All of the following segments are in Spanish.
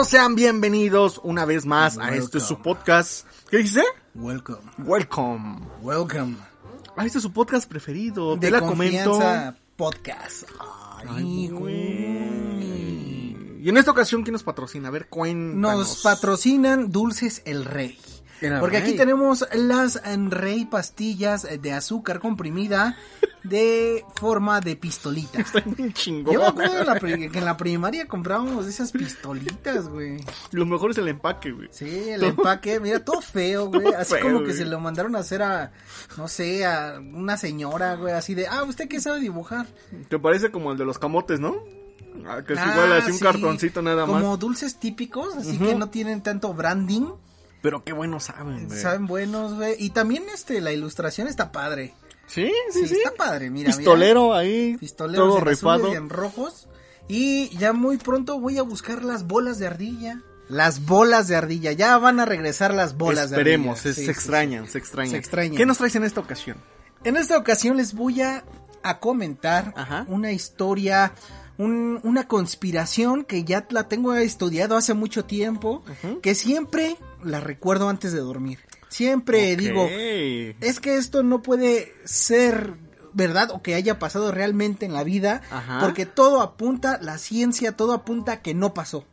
todos, sean bienvenidos una vez más a este su podcast. ¿Qué dice? Welcome. Welcome. Welcome. A este es su podcast preferido. De Te la comento. podcast. Ay, güey. Y en esta ocasión, ¿quién nos patrocina? A ver, cuéntanos. Nos patrocinan Dulces El Rey. Porque aquí tenemos las en Rey pastillas de azúcar comprimida de forma de pistolita. Está bien chingón. Yo me acuerdo en la pri- que en la primaria comprábamos esas pistolitas, güey. Lo mejor es el empaque, güey. Sí, el empaque, mira, todo feo, güey. Todo Así feo, como que se lo mandaron a hacer a, no sé, a una señora, güey, así de, ah, ¿usted qué sabe dibujar? Te parece como el de los camotes, ¿no? Ah, que es Ah, igual así un cartoncito nada más. Como dulces típicos, así que no tienen tanto branding. Pero qué bueno saben, güey. Saben buenos, güey. Y también, este, la ilustración está padre. Sí, sí, Sí, sí. está padre, mira, Pistolero ahí. mira. Pistoleros todo en rifado. azules y en rojos. Y ya muy pronto voy a buscar las bolas de ardilla. Las bolas de ardilla. Ya van a regresar las bolas Esperemos, de ardilla. es- Sí, se sí, extrañan, se extrañan. Se extrañan. ¿Qué nos traes en esta ocasión? En esta ocasión les voy a, a comentar Ajá. una historia, un- una conspiración que ya la tengo estudiado hace mucho tiempo, que siempre la recuerdo antes de dormir. Siempre digo, es que esto no puede ser verdad o que haya pasado realmente en la vida, Ajá. porque todo apunta, la ciencia, todo apunta que no pasó.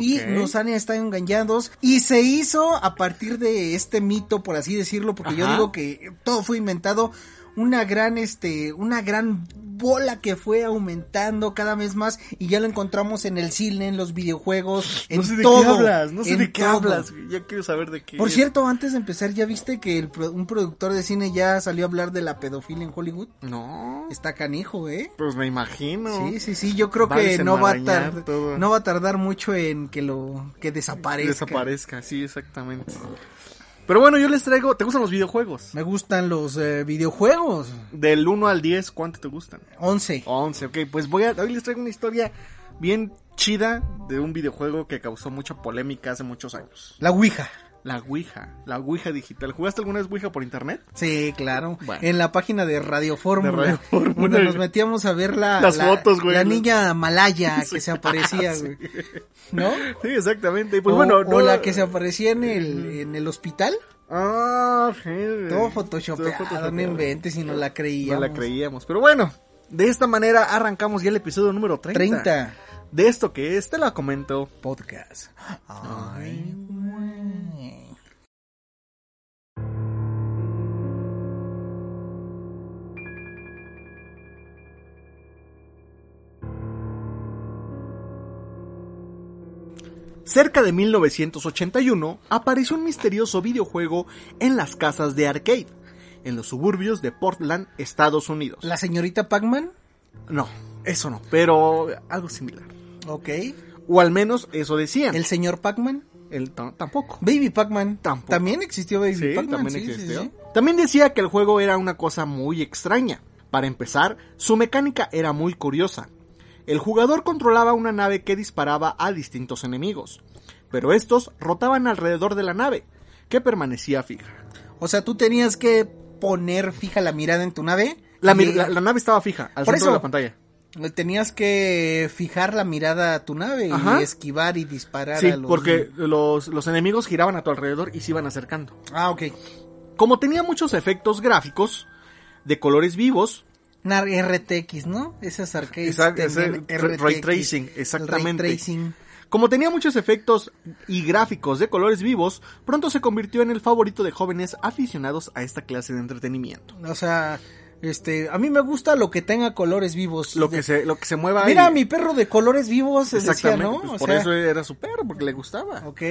Y nos han estado engañados. Y se hizo a partir de este mito, por así decirlo, porque yo digo que todo fue inventado. Una gran, este, una gran bola que fue aumentando cada vez más. Y ya lo encontramos en el cine, en los videojuegos, en no sé de todo. qué hablas, no sé de qué todo. hablas. Ya quiero saber de qué. Por es. cierto, antes de empezar, ¿ya viste que el un productor de cine ya salió a hablar de la pedofilia en Hollywood? No. Está canijo, ¿eh? Pues me imagino. Sí, sí, sí, yo creo que no va a tardar, todo. no va a tardar mucho en que lo, que desaparezca. Desaparezca, sí, exactamente. Pero bueno, yo les traigo. ¿Te gustan los videojuegos? Me gustan los eh, videojuegos. Del 1 al 10, ¿cuánto te gustan? 11. 11, ok. Pues voy a. Hoy les traigo una historia bien chida de un videojuego que causó mucha polémica hace muchos años. La Ouija. La Ouija. La Ouija digital. ¿Jugaste alguna vez Ouija por internet? Sí, claro. Bueno. En la página de Radio Fórmula. De Radio Fórmula. Donde nos metíamos a ver la, Las la- fotos, güey. La niña malaya Sí. que se aparecía, Sí. güey. ¿No? Sí, exactamente. Pues o, bueno, o no- la que se aparecía en el, en el hospital. Ah, sí. Todo photoshopeado, no inventes y no la No creíamos. la creíamos. Pero bueno, de esta manera arrancamos ya el episodio número 30. 30 De esto que es, te la comento. podcast. Ay, güey. Cerca de 1981 apareció un misterioso videojuego en las casas de arcade, en los suburbios de Portland, Estados Unidos. La señorita Pac-Man. No, eso no, pero algo similar. Ok. O al menos eso decían. El señor Pac-Man. El tampoco. Baby Pac-Man. Tampoco. También existió Baby Sí, Pac-Man. también sí, existió. sí. También decía que el juego era una cosa muy extraña. Para empezar, su mecánica era muy curiosa. El jugador controlaba una nave que disparaba a distintos enemigos, pero estos rotaban alrededor de la nave, que permanecía fija. O sea, tú tenías que poner fija la mirada en tu nave. La, y- mi- la- la nave estaba fija, al Por centro eso. de la pantalla. Tenías que fijar la mirada a tu nave Ajá. y esquivar y disparar Sí, a los... porque los, los enemigos giraban a tu alrededor y se iban acercando. Ah, ok. Como tenía muchos efectos gráficos de colores vivos, Nar- RTX, ¿no? Esas arcades Exacto, ese tenían ray- tracing, exactamente. Ray tracing. Como tenía muchos efectos y gráficos de colores vivos, pronto se convirtió en el favorito de jóvenes aficionados a esta clase de entretenimiento. O sea, este, a mí me gusta lo que tenga colores vivos. Lo que se, lo que se mueva Mira, mi perro de colores vivos, decía, Exactamente, ¿no? pues por sea, eso era su perro, porque le gustaba. Ok.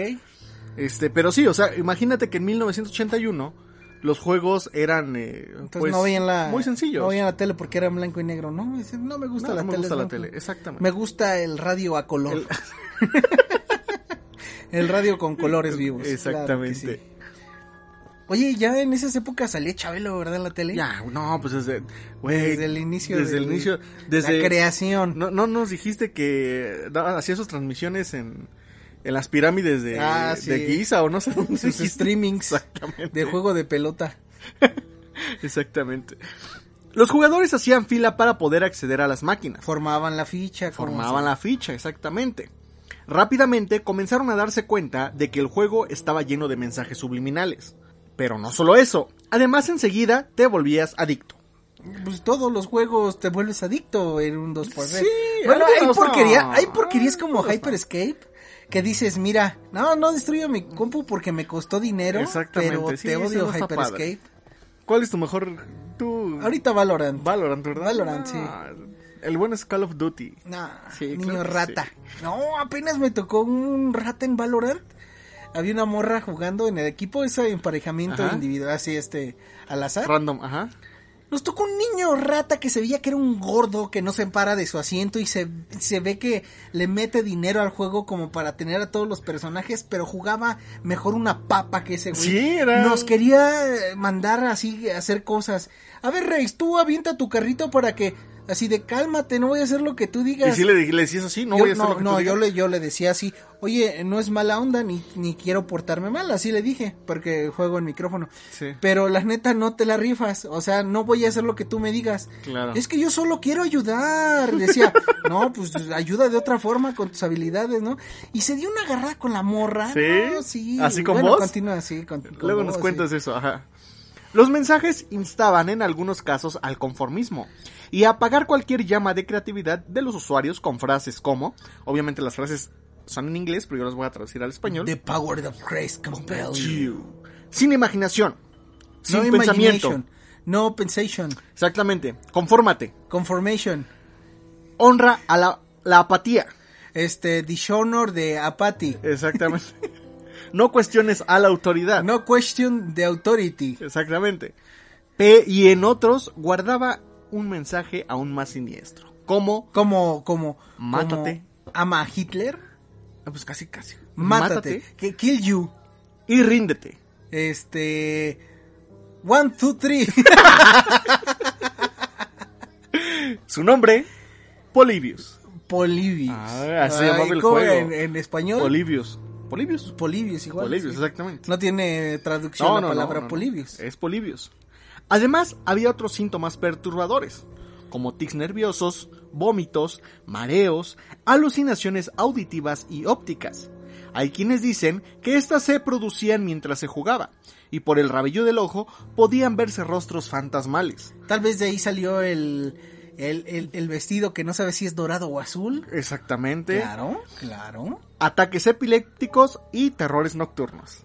Este, pero sí, o sea, imagínate que en 1981 los juegos eran eh, Entonces pues, no veían la... muy sencillos. No veían la tele porque era en blanco y negro, ¿no? No me gusta No, la no me tele. gusta la tele, exactamente. Me gusta el radio a color. El- El radio con colores vivos. Exactamente. Oye, ya en esas épocas salía Chabelo, ¿verdad? En la tele. Ya, no, pues desde, güey, Desde el inicio desde el inicio, desde La creación. No, no nos dijiste que hacía sus transmisiones en, En las pirámides de, Ah, sí. de Giza o no sé dónde Sus streamings Exactamente. de juego de pelota. Exactamente. Los jugadores hacían fila para poder acceder a las máquinas. Formaban la ficha. Formaban se- la ficha, exactamente. Rápidamente comenzaron a darse cuenta de que el juego estaba lleno de mensajes subliminales. Pero no solo eso, además enseguida te volvías adicto. Pues todos los juegos te vuelves adicto en un 2x3. Sí, bueno, hay porquería, no. hay porquerías como. Hyper Escape que dices, mira, no, no destruyo mi compu porque me costó dinero, Exactamente, pero sí, te odio no Hyper. Escape. ¿Cuál es tu mejor... tú? Ahorita Valorant. Valorant, ¿verdad? Valorant, sí. Ah, El bueno es Call of Duty. No, Sí, niño claro rata. sí. No, apenas me tocó un rata en Valorant. Había una morra jugando en el equipo, ese emparejamiento Ajá. individual, así este, al azar. Random, ajá. Nos tocó un niño rata que se veía que era un gordo que no se para de su asiento y se, se ve que le mete dinero al juego como para tener a todos los personajes, pero jugaba mejor una papa que ese güey. Sí, era- Nos quería eh, mandar así a hacer cosas. A ver, Reis, tú avienta tu carrito para que así de cálmate, no voy a hacer lo que tú Y digas. si le, le decías así, no yo, voy a hacer no, lo que no, tú yo digas. le, yo le decía así, oye, no es mala onda ni, ni quiero portarme mal, así le dije, porque juego en micrófono. Sí. Pero la neta no te la rifas, o sea, no voy a hacer lo que tú me digas. Claro. Es que yo solo quiero ayudar. Decía, no, pues ayuda de otra forma con tus habilidades, ¿no? Y se dio una agarrada con la morra. ¿Sí? ¿no? Sí. ¿Así con bueno, vos? continúa así. con- con Luego vos, nos cuentas sí. eso, ajá. Los mensajes instaban en algunos casos al conformismo y apagar cualquier llama de creatividad de los usuarios con frases como, obviamente las frases son en inglés, pero yo las voy a traducir al español. The power of grace compel you. Sin imaginación, sin No pensamiento. No pensation. Exactamente, confórmate, Conformation. honra a la, la apatía. Este, dishonor de apathy. Exactamente. no cuestiones a la autoridad. No question the authority. Exactamente. P y en otros guardaba un mensaje aún más siniestro. Como, Como, como. Mátate. como ama a Hitler. ah, pues casi, casi. Mátate. Que kill you. y ríndete. Este. One, two, three. Su nombre, Polibius. Polibius. Ah, así llamaba el ¿cómo juego. En, en español. Polibius. Polibius. Polibius igual. Polibius, sí. exactamente. No tiene traducción la palabra Polibius. Es Polibius. Además, había otros síntomas perturbadores, como tics nerviosos, vómitos, mareos, alucinaciones auditivas y ópticas. Hay quienes dicen que éstas se producían mientras se jugaba, y por el rabillo del ojo podían verse rostros fantasmales. Tal vez de ahí salió el, el, el, el vestido que no sabe si es dorado o azul. Exactamente. Claro, claro. Ataques epilépticos y terrores nocturnos.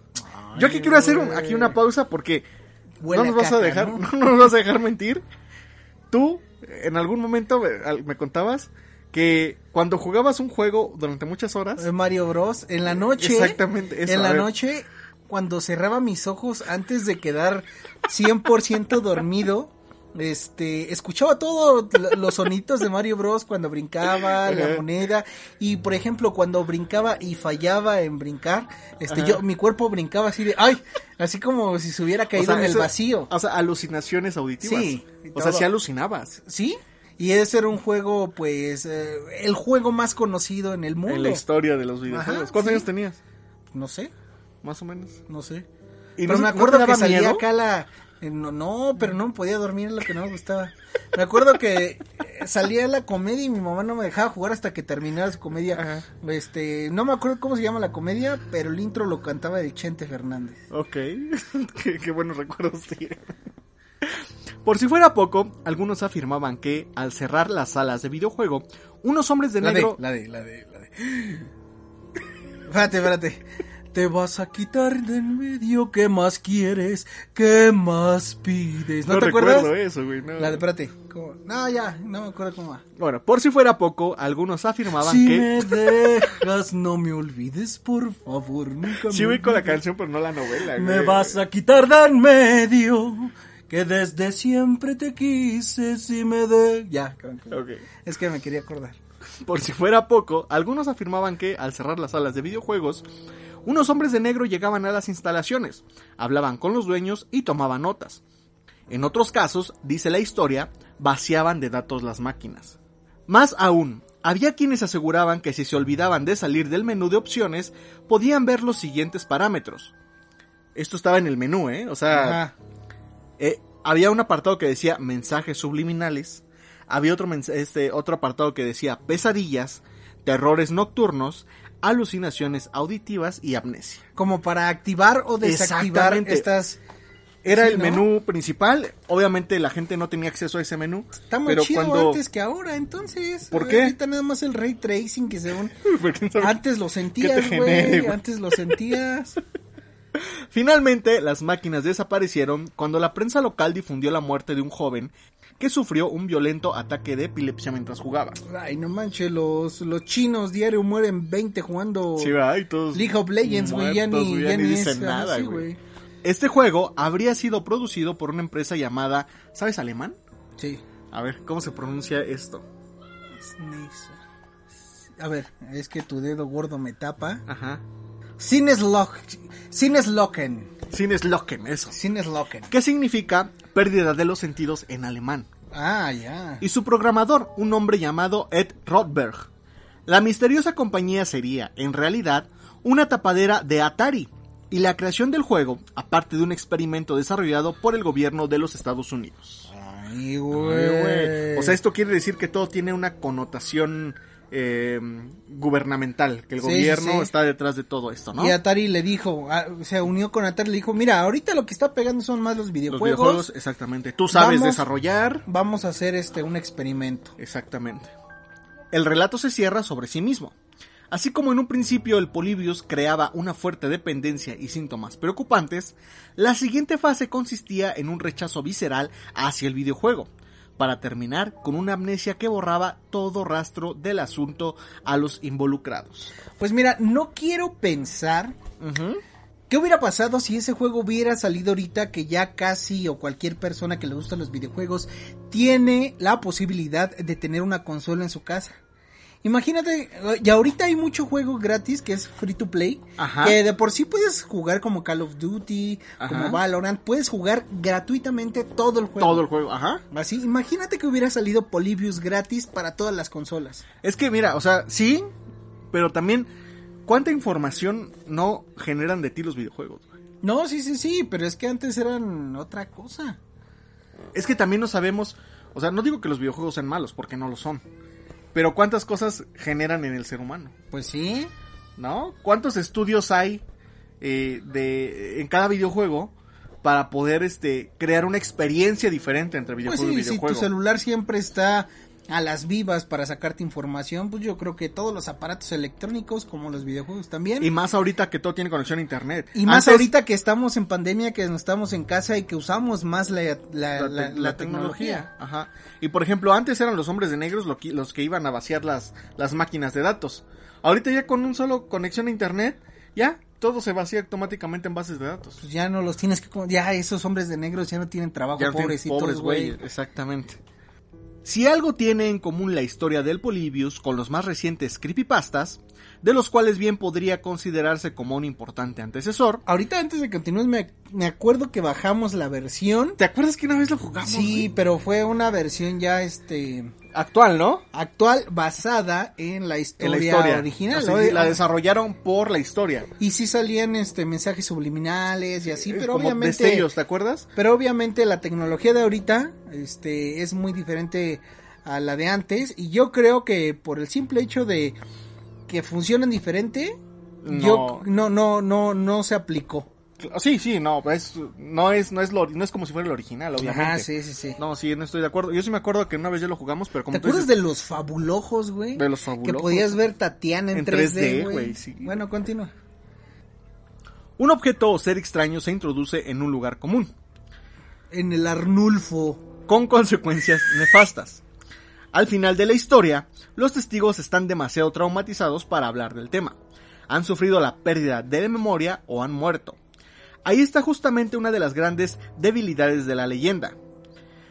Yo aquí quiero hacer un- aquí una pausa porque Huele no nos vas a dejar, ¿no? no nos vas a dejar mentir. Tú, en algún momento me, contabas que cuando jugabas un juego durante muchas horas, Eh, Mario Bros. En la noche. Exactamente, eso, En la noche, cuando cerraba mis ojos antes de quedar 100% dormido, este, escuchaba todos los sonitos de Mario Bros. cuando brincaba, la moneda, y por ejemplo, cuando brincaba y fallaba en brincar, este, Ajá. yo, mi cuerpo brincaba así de, ay, así como si se hubiera o caído sea, en el eso- vacío. o sea, alucinaciones auditivas. Sí, o sea, sí alucinabas ¿Sí? Y ese era un juego, pues, eh, el juego más conocido en el mundo. en la historia de los videojuegos. Ajá, ¿Cuántos sí. años tenías? No sé, Más o menos. no sé. ¿Y pero no- me acuerdo que salía miedo? acá la... No, no, pero no podía dormir, es lo que no me gustaba. Me acuerdo que eh, salía la comedia y mi mamá no me dejaba jugar hasta que terminara su comedia. Ajá. Este, no me acuerdo cómo se llama la comedia, pero el intro lo cantaba el Chente Fernández. Ok, qué, qué buenos recuerdos tiene. Por si fuera poco, algunos afirmaban que, al cerrar las salas de videojuego, unos hombres de La de, negro... la de, la de, la de. Espérate, espérate. Te vas a quitar de en medio, ¿qué más quieres? ¿Qué más pides? ¿No, No, te recuerdo acuerdas? eso, güey. no. La de, espérate. ¿cómo? No, ya, no me acuerdo cómo va. Bueno, por si fuera poco, algunos afirmaban Si que... me dejas, no me olvides, por favor, nunca Sí, con la canción, pero no la novela, güey. Me vas a quitar de en medio, que desde siempre te quise, si me de... Ya, Ok. es que me quería acordar. Por si fuera poco, algunos afirmaban que, al cerrar las salas de videojuegos, unos hombres de negro llegaban a las instalaciones, hablaban con los dueños y tomaban notas. En otros casos, dice la historia, vaciaban de datos las máquinas. Más aún, Había quienes aseguraban que si se olvidaban de salir del menú de opciones, podían ver los siguientes parámetros. Esto estaba en el menú, ¿eh? O sea, eh, había un apartado que decía mensajes subliminales, había otro, este, otro apartado que decía pesadillas, terrores nocturnos, alucinaciones auditivas y amnesia. Como para activar o desactivar estas. Era Sí, el ¿no? menú principal, obviamente la gente no tenía acceso a ese menú, Está muy pero chido cuando... antes que ahora, entonces. ¿Por qué? Ahorita nada más el ray tracing que según. Antes lo sentías, güey. Antes lo sentías. Finalmente, las máquinas desaparecieron cuando la prensa local difundió la muerte de un joven que sufrió un violento ataque de epilepsia mientras jugaba. Ay, no manches, los, los chinos diario mueren 20 jugando Sí, todos League of Legends, güey. Ya ni, güey, ya ni dicen es- nada, güey. Este juego habría sido producido por una empresa llamada, ¿sabes alemán? Sí. A ver, ¿cómo se pronuncia esto? A ver, es que tu dedo gordo me tapa. Ajá. Sinneslock. Sinneslocken. Sinneslocken, eso. Sinneslocken. ¿Qué significa pérdida de los sentidos en alemán? Ah, ya. y su programador, un hombre llamado Ed Rothberg. La misteriosa compañía sería, en realidad, una tapadera de Atari, y la creación del juego, aparte de un experimento desarrollado por el gobierno de los Estados Unidos. Ay, güey. O sea, esto quiere decir que todo tiene una connotación eh, gubernamental, que el Sí, gobierno sí, sí. está detrás de todo esto, ¿no? Y Atari le dijo, ah, se unió con Atari y le dijo, mira, ahorita lo que está pegando son más los Los videojuegos. videojuegos, exactamente. Tú sabes Vamos- desarrollar. Vamos a hacer este un experimento. Exactamente. El relato se cierra sobre sí mismo. Así como en un principio el Polybius creaba una fuerte dependencia y síntomas preocupantes, la siguiente fase consistía en un rechazo visceral hacia el videojuego, para terminar con una amnesia que borraba todo rastro del asunto a los involucrados. Pues mira, no quiero pensar. ¿Qué hubiera pasado si ese juego hubiera salido ahorita que ya casi o cualquier persona que le gustan los videojuegos tiene la posibilidad de tener una consola en su casa? Imagínate, y ahorita hay mucho juego gratis que es free to play, Ajá. que de por sí puedes jugar como Call of Duty, Ajá. como Valorant, puedes jugar gratuitamente todo el juego. Todo el juego, ajá. Así, imagínate que hubiera salido Polybius gratis para todas las consolas. Es que mira, o sea, sí, pero también, ¿cuánta información no generan de ti los videojuegos? güey? No, sí, sí, sí, pero es que antes eran otra cosa. Es que también no sabemos, o sea, no digo que los videojuegos sean malos, porque no lo son. Pero cuántas cosas generan en el ser humano, Pues sí. ¿no? ¿Cuántos estudios hay eh, de en cada videojuego para poder este crear una experiencia diferente entre Pues videojuego sí, y si tu videojuego? celular siempre está a las vivas para sacarte información, pues yo creo que todos los aparatos electrónicos, como los videojuegos también. y más ahorita que todo tiene conexión a internet. Y más ahorita que estamos en pandemia, que estamos en casa y que usamos más la, la, la, la- te- la la tecnología. Ajá. Y por ejemplo, antes eran los hombres de negros lo que- los que iban a vaciar las, las máquinas de datos. Ahorita ya con un solo conexión a internet, ya todo se vacía automáticamente en bases de datos. Pues ya no los tienes que... Ya esos hombres de negros ya no tienen trabajo, Ya pobrecitos, güey. exactamente. Si algo tiene en común la historia del Polybius con los más recientes creepypastas, de los cuales bien podría considerarse como un importante antecesor. Ahorita antes de que continúes, me, me acuerdo que bajamos la versión. ¿Te acuerdas que una vez lo jugamos? Sí, pero fue una versión ya, este... Actual, ¿no? Actual, basada en la historia, En la historia original. O sea, ¿no? la desarrollaron por la historia. Y sí salían este mensajes subliminales y así, pero Como obviamente destellos, ¿te acuerdas? pero obviamente la tecnología de ahorita este es muy diferente a la de antes y yo creo que por el simple hecho de que funcionan diferente yo no no no no se aplicó. Sí, sí, no, es, no es, no es lo, no es como si fuera el original, obviamente. Ajá, sí, sí, sí. No, sí, no estoy de acuerdo. Yo sí me acuerdo que una vez ya lo jugamos, pero como ¿Te tú acuerdas dices, de los fabulojos, güey? De los Que fabulojos. podías ver Tatiana en, En 3D, 3D, güey. güey, sí. Bueno, continúa. un objeto o ser extraño se introduce en un lugar común, En el Arnulfo. con consecuencias nefastas. Al final de la historia, los testigos están demasiado traumatizados para hablar del tema. Han sufrido la pérdida de la memoria o han muerto. Ahí está justamente una de las grandes debilidades de la leyenda.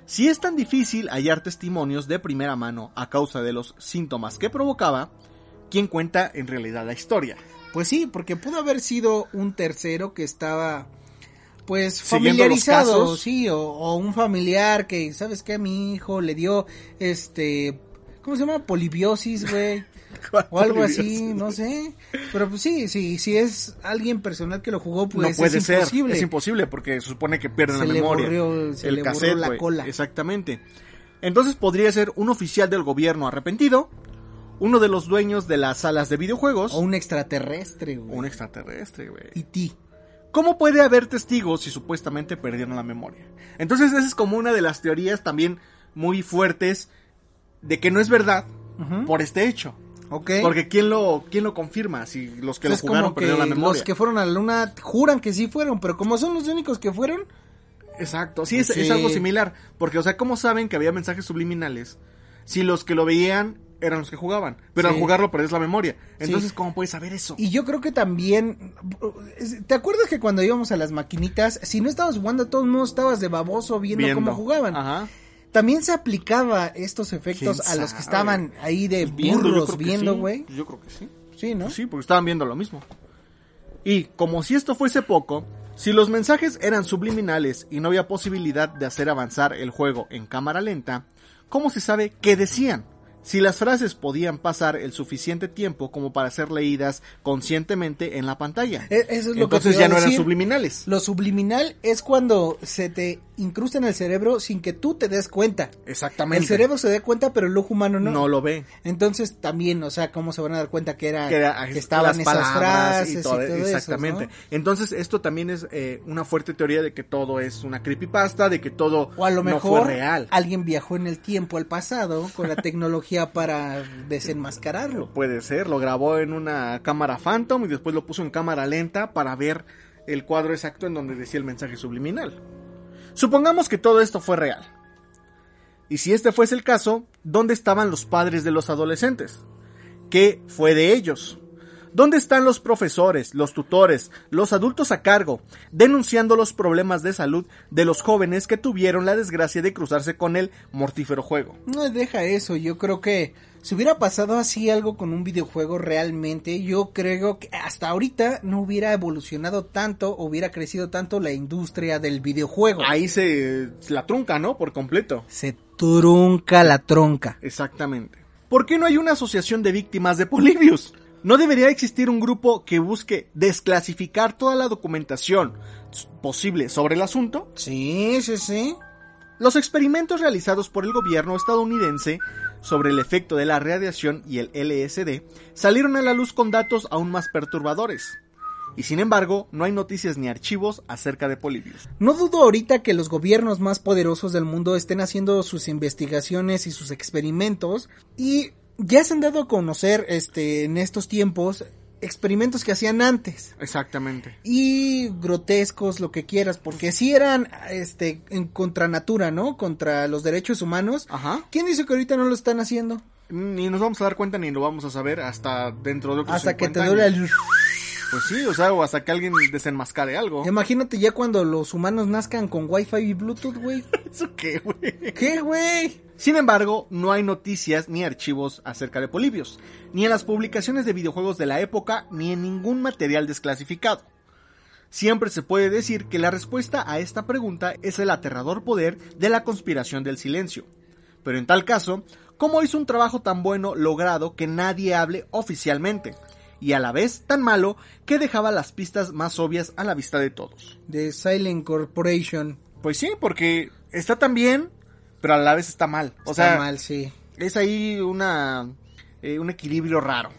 Si es tan difícil hallar testimonios de primera mano a causa de los síntomas que provocaba, ¿quién cuenta en realidad la historia? Pues sí, porque pudo haber sido un tercero que estaba pues familiarizado, sí, o, o un familiar que, ¿sabes qué? A mi hijo le dio, este, ¿cómo se llama? Polibiosis, güey. O algo así, no sé. Pero pues sí, sí, si es alguien personal que lo jugó, pues no puede es ser, imposible. es imposible porque se supone que pierden Se la memoria. borrió- se el le borró cassette, la güey. cola. Exactamente. Entonces podría ser un oficial del gobierno arrepentido, uno de los dueños de las salas de videojuegos, O un extraterrestre, güey. un extraterrestre, güey. Y ti. ¿Cómo puede haber testigos si supuestamente perdieron la memoria? Entonces esa es como una de las teorías también muy fuertes de que no es verdad por este hecho. Ok. Porque ¿quién lo, quién lo confirma? Si los que Es lo jugaron perdieron la memoria. los que fueron a la luna juran que sí fueron, pero como son los únicos que fueron, Exacto, sí, es, Sí. es algo similar. Porque, o sea, ¿cómo saben que había mensajes subliminales si los que lo veían eran los que jugaban? Pero Sí. al jugarlo perdés la memoria. Entonces, Sí. ¿cómo puedes saber eso? Y yo creo que también. ¿Te acuerdas que cuando íbamos a las maquinitas, si no estabas jugando, todos modos estabas de baboso viendo, Viendo. cómo jugaban? Ajá. También se aplicaba estos efectos ¿Quién a los que estaban ahí de Viendo, burros viendo, sí. güey. Yo creo que sí. Sí, ¿no? Sí, porque estaban viendo lo mismo. Y como si esto fuese poco, si los mensajes eran subliminales y no había posibilidad de hacer avanzar el juego en cámara lenta, ¿cómo se sabe qué decían? Si las frases podían pasar el suficiente tiempo como para ser leídas conscientemente en la pantalla. E- Eso es lo Entonces que ya no eran subliminales. Lo subliminal es cuando se te incrusta en el cerebro sin que tú te des cuenta. Exactamente. El cerebro se da cuenta, pero el ojo humano no. no. lo ve. Entonces también, o sea, ¿cómo se van a dar cuenta que era que, era- que estaban las esas frases y todo, eso, exactamente. ¿no? Entonces esto también es eh, una fuerte teoría de que todo es una creepypasta, de que todo O a lo no mejor fue real. alguien viajó en el tiempo al pasado con la tecnología para desenmascararlo. Puede ser, lo grabó en una cámara Phantom y después lo puso en cámara lenta para ver el cuadro exacto en donde decía el mensaje subliminal. Supongamos que todo esto fue real. Y si este fuese el caso, ¿dónde estaban los padres de los adolescentes? ¿Qué fue de ellos? ¿Dónde están los profesores, los tutores, los adultos a cargo, denunciando los problemas de salud de los jóvenes que tuvieron la desgracia de cruzarse con el mortífero juego? No deja eso, yo creo que si hubiera pasado así algo con un videojuego realmente, yo creo que hasta ahorita no hubiera evolucionado tanto, hubiera crecido tanto la industria del videojuego. Ahí se, se la trunca, ¿no? Por completo. Se trunca la tronca. Exactamente. ¿Por qué no hay una asociación de víctimas de Polybius? ¿No debería existir un grupo que busque desclasificar toda la documentación posible sobre el asunto? Sí, sí, sí. Los experimentos realizados por el gobierno estadounidense sobre el efecto de la radiación y el LSD salieron a la luz con datos aún más perturbadores. Y sin embargo, no hay noticias ni archivos acerca de Polybius. No dudo ahorita que los gobiernos más poderosos del mundo estén haciendo sus investigaciones y sus experimentos y ya se han dado a conocer este en estos tiempos experimentos que hacían antes Exactamente. y grotescos lo que quieras porque si eran este en contra natura, ¿no? Contra los derechos humanos. Ajá. ¿Quién dice que ahorita no lo están haciendo? Ni nos vamos a dar cuenta ni lo vamos a saber hasta dentro de otros Hasta que te 50 duele el... Pues sí, o sea, o hasta que alguien desenmascare algo. Imagínate ya cuando los humanos nazcan con Wi-Fi y Bluetooth, güey. ¿Eso qué, güey? ¿Qué, güey? Sin embargo, no hay noticias ni archivos acerca de Polibios, ni en las publicaciones de videojuegos de la época, ni en ningún material desclasificado. Siempre se puede decir que la respuesta a esta pregunta es el aterrador poder de la conspiración del silencio. Pero en tal caso, ¿cómo hizo un trabajo tan bueno logrado que nadie hable oficialmente? Y a la vez tan malo que dejaba las pistas más obvias a la vista de todos. De Silent Corporation. Pues sí, porque está tan bien, pero a la vez está mal. O Está sea, mal, sí. es ahí una eh, un equilibrio raro.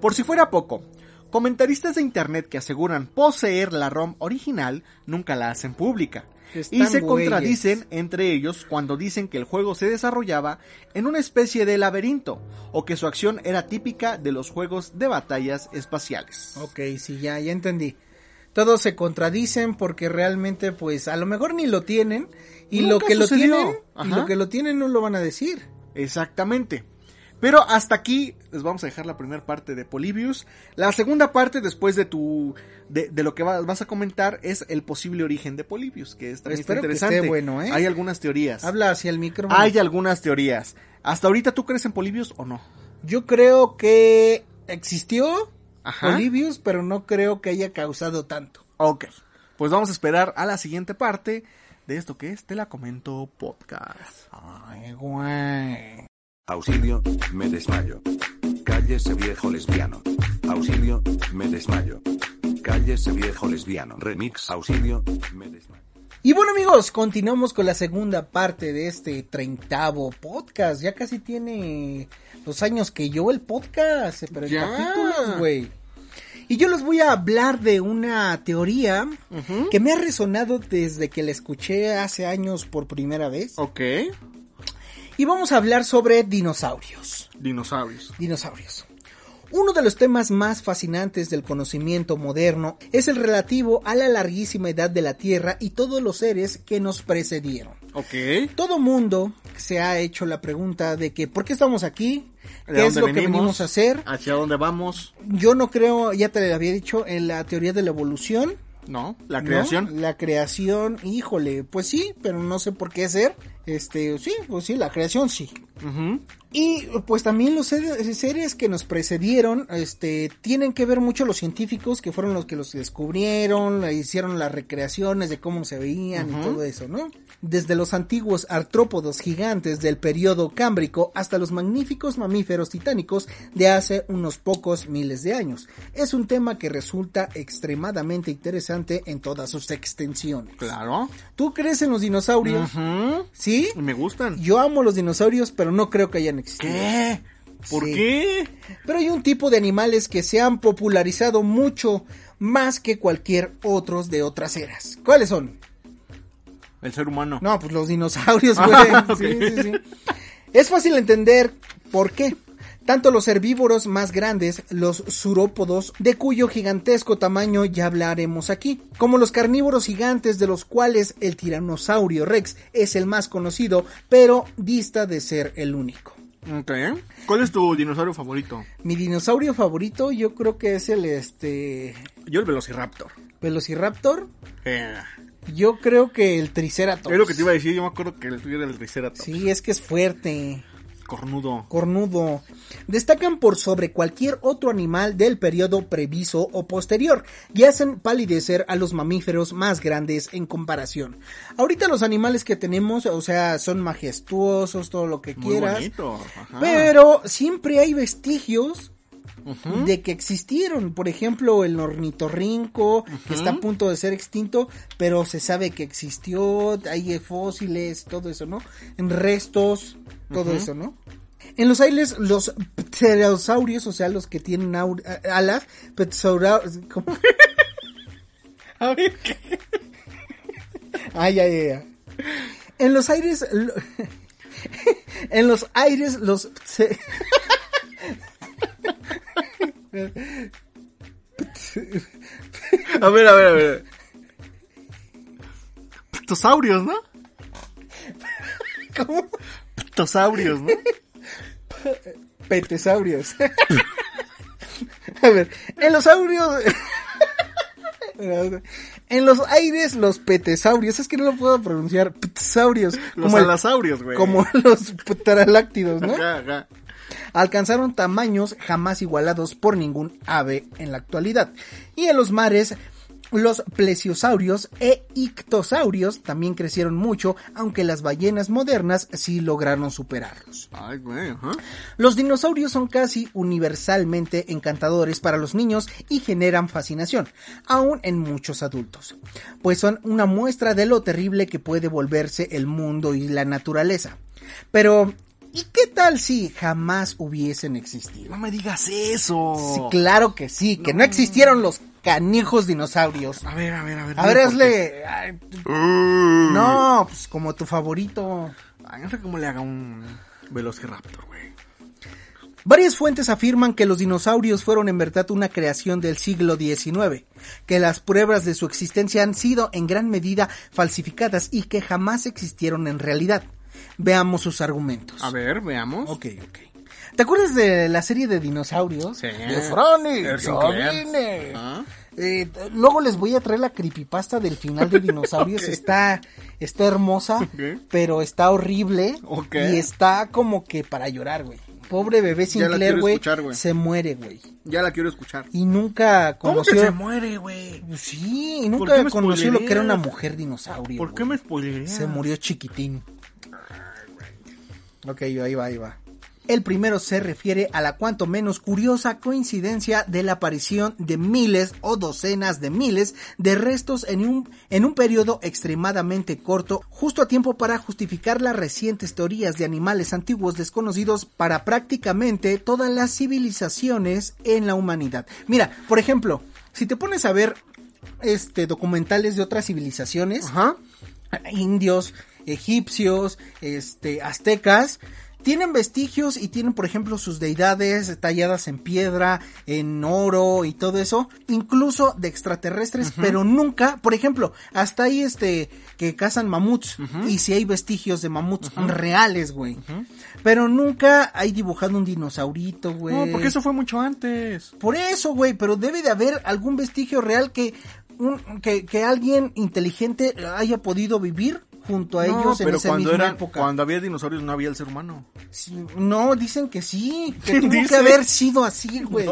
Por si fuera poco, comentaristas de internet que aseguran poseer la ROM original nunca la hacen pública. Están y se contradicen entre ellos cuando dicen que el juego se desarrollaba en una especie de laberinto o que su acción era típica de los juegos de batallas espaciales. Ok, sí, ya, ya entendí. Todos se contradicen porque realmente, pues, a lo mejor ni lo tienen. Y lo que lo tienen, y lo que lo tienen no lo van a decir. Exactamente. Pero hasta aquí les vamos a dejar la primera parte de Polybius. La segunda parte, después de tu de, de lo que va- vas a comentar, es el posible origen de Polybius, que es también que interesante. esté bueno, ¿eh? Hay algunas teorías. Habla hacia el micrófono. Hay algunas teorías. Hasta ahorita, ¿tú crees en Polybius o no? Yo creo que existió Ajá. Polybius, pero no creo que haya causado tanto. Ok. Pues vamos a esperar a la siguiente parte de esto que es Te la comento podcast. Ay, güey. Auxilio, me desmayo. Cállese viejo lesbiano. Auxilio, me desmayo. Cállese viejo lesbiano. Remix, auxilio, me desmayo. Y bueno amigos, continuamos con la segunda parte de este treintavo podcast. Ya casi tiene los años que yo el podcast, pero en capítulos, güey. Y yo les voy a hablar de una teoría que me ha resonado desde que la escuché hace años por primera vez. Ok. Y vamos a hablar sobre dinosaurios. Dinosaurios. Dinosaurios. Uno de los temas más fascinantes del conocimiento moderno es el relativo a la larguísima edad de la Tierra y todos los seres que nos precedieron. Ok. Todo mundo se ha hecho la pregunta de que ¿por qué estamos aquí? ¿De ¿Qué es lo que venimos a hacer? ¿Hacia dónde vamos? Yo no creo, ya te lo había dicho, en la teoría de la evolución. No. La ¿no? creación. La creación, híjole, pues sí, pero no sé por qué ser. Este, sí, pues sí, la creación sí. Y pues también los seres, que nos precedieron, este, tienen que ver mucho los científicos que fueron los que los descubrieron, hicieron las recreaciones de cómo se veían y todo eso, ¿no? Desde los antiguos artrópodos gigantes del periodo cámbrico hasta los magníficos mamíferos titánicos de hace unos pocos miles de años. Es un tema que resulta extremadamente interesante en todas sus extensiones. Claro. ¿Tú crees en los dinosaurios? ¿Sí? Me gustan. Yo amo los dinosaurios, pero no creo que hayan existido. ¿Qué? ¿Por Sí. qué? Pero hay un tipo de animales que se han popularizado mucho más que cualquier otros de otras eras. ¿Cuáles son? El ser humano. No, pues los dinosaurios, güey. Ah, ok. Sí, sí, sí. Es fácil entender por qué. Tanto los herbívoros más grandes, los surópodos, de cuyo gigantesco tamaño ya hablaremos aquí, como los carnívoros gigantes de los cuales el tiranosaurio rex es el más conocido, pero dista de ser el único. Ok. ¿Cuál es tu dinosaurio favorito? Mi dinosaurio favorito yo creo que es el este Yo el Velociraptor. Velociraptor. Eh, Yo creo que el Triceratops. es lo que te iba a decir. Yo me acuerdo que el tuyo era el Triceratops. Sí, es que es fuerte, Cornudo. cornudo. Destacan por sobre cualquier otro animal del periodo previso o posterior y hacen palidecer a los mamíferos más grandes en comparación. Ahorita los animales que tenemos, o sea, son majestuosos, todo lo que Muy quieras. bonito. Ajá. Pero siempre hay vestigios de que existieron. Por ejemplo, el ornitorrinco, que está a punto de ser extinto, pero se sabe que existió, hay fósiles, todo eso, ¿no? En restos, todo eso, ¿no? En los aires, los pterosaurios, o sea, los que tienen a- alas, pterosaurios, ¿cómo? A ver, ¿qué? Ay, ay, ay, ay. En los aires, lo- en los aires, los A ver, a ver, a ver. Ptosaurios, ¿no? ¿cómo? Ptosaurios, ¿no? Petesaurios. A ver, en los aurios. En los aires, los petesaurios. Es que no lo puedo pronunciar. Petesaurios. Los alasaurios, güey. como los pterodáctilos, ¿no? Ajá, ajá. Alcanzaron tamaños jamás igualados por ningún ave en la actualidad. Y en los mares, los plesiosaurios e ictosaurios también crecieron mucho, aunque las ballenas modernas sí lograron superarlos. Ay, güey, ajá. Los dinosaurios son casi universalmente encantadores para los niños y generan fascinación, aún en muchos adultos, pues son una muestra de lo terrible que puede volverse el mundo y la naturaleza. Pero, ¿y qué tal si jamás hubiesen existido? No me digas eso. Sí, claro que sí, que no existieron los canijos dinosaurios. A ver, a ver, a ver. A ver, hazle... ay. Mm. No, pues como tu favorito. Ay, no sé cómo le haga un Velociraptor, güey. Varias fuentes afirman que los dinosaurios fueron en verdad una creación del siglo XIX, que las pruebas de su existencia han sido en gran medida falsificadas y que jamás existieron en realidad. Veamos sus argumentos. A ver, veamos. Ok, ok. ¿Te acuerdas de la serie de dinosaurios? Sí. De vine. Ah. Eh, luego les voy a traer la creepypasta del final de dinosaurios. Está, está hermosa, pero está horrible. Ok. Y está como que para llorar, güey. Pobre bebé Ya la Sinclair, quiero güey. escuchar, güey. Se muere, güey. Ya la quiero escuchar. Y nunca ¿Cómo que conoció. se muere, güey? Sí, y ¿Por nunca conoció lo que era una mujer dinosaurio. ¿Por qué me spoilerías? Se murió chiquitín. Ok, ahí va, ahí va. El primero se refiere a la cuanto menos curiosa coincidencia de la aparición de miles o docenas de miles de restos en un, en un periodo extremadamente corto, justo a tiempo para justificar las recientes teorías de animales antiguos desconocidos para prácticamente todas las civilizaciones en la humanidad. Mira, por ejemplo, si te pones a ver este documentales de otras civilizaciones, Ajá. indios, egipcios, este, aztecas, tienen vestigios y tienen, por ejemplo, sus deidades talladas en piedra, en oro y todo eso, incluso de extraterrestres, pero nunca, por ejemplo, hasta ahí este, que cazan mamuts, y si hay vestigios de mamuts reales, güey. Pero nunca hay dibujado un dinosaurito, güey. No, porque eso fue mucho antes. Por eso, güey, pero debe de haber algún vestigio real que, un- que, que alguien inteligente haya podido vivir junto a No, ellos en pero esa cuando misma eran, época. cuando había dinosaurios no había el ser humano. Sí, No, dicen que sí, que ¿Quién tuvo que haber sido así, güey.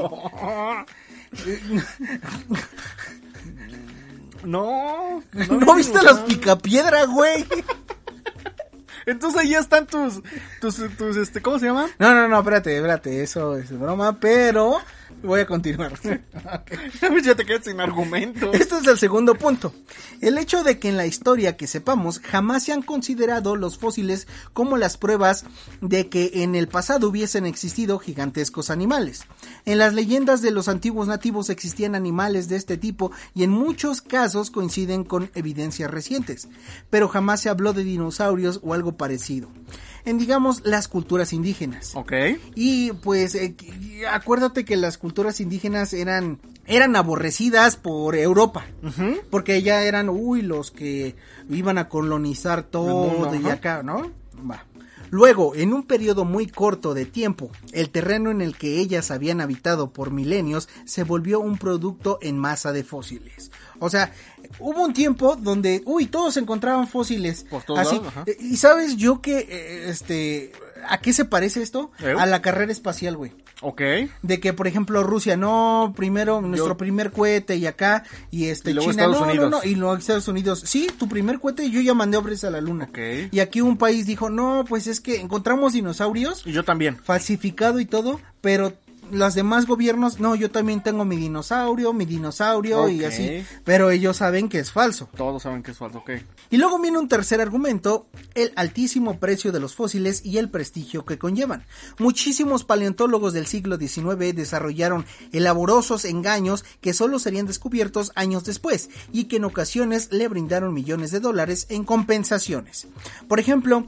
No. ¿No, viste las picapiedra, güey? Entonces ahí ya están tus, tus, tus, este, ¿cómo se llaman? No, no, no, espérate, espérate, eso es broma, pero voy a continuar. ya te quedas sin argumento. Este es el segundo punto. El hecho de que en la historia que sepamos jamás se han considerado los fósiles como las pruebas de que en el pasado hubiesen existido gigantescos animales. En las leyendas de los antiguos nativos existían animales de este tipo y en muchos casos coinciden con evidencias recientes, pero jamás se habló de dinosaurios o algo parecido. En digamos las culturas indígenas. Ok. Y pues eh, acuérdate que las culturas indígenas eran eran aborrecidas por Europa, porque ya eran uy los que iban a colonizar todo y acá, ¿no? Va. Luego, en un periodo muy corto de tiempo, el terreno en el que ellas habían habitado por milenios se volvió un producto en masa de fósiles. O sea, hubo un tiempo donde, uy, todos encontraban fósiles. Por todos así. lados. Eh, Y sabes yo que, eh, este, ¿a qué se parece esto? ¿Eh? A la carrera espacial, güey. Ok. De que, por ejemplo, Rusia, no, primero nuestro Yo- primer cohete y acá, y este, Y luego China, Estados no, Unidos. no, no, y luego Estados Unidos, sí, tu primer cohete, yo ya mandé hombres a la luna. Ok. Y aquí un país dijo, no, pues es que encontramos dinosaurios, Y yo también. falsificado y todo, pero los demás gobiernos, no, yo también tengo mi dinosaurio, mi dinosaurio y así, pero ellos saben que es falso. Todos saben que es falso, ok. Y luego viene un tercer argumento, el altísimo precio de los fósiles y el prestigio que conllevan. Muchísimos paleontólogos del siglo XIX desarrollaron elaborados engaños que solo serían descubiertos años después y que en ocasiones le brindaron millones de dólares en compensaciones. Por ejemplo,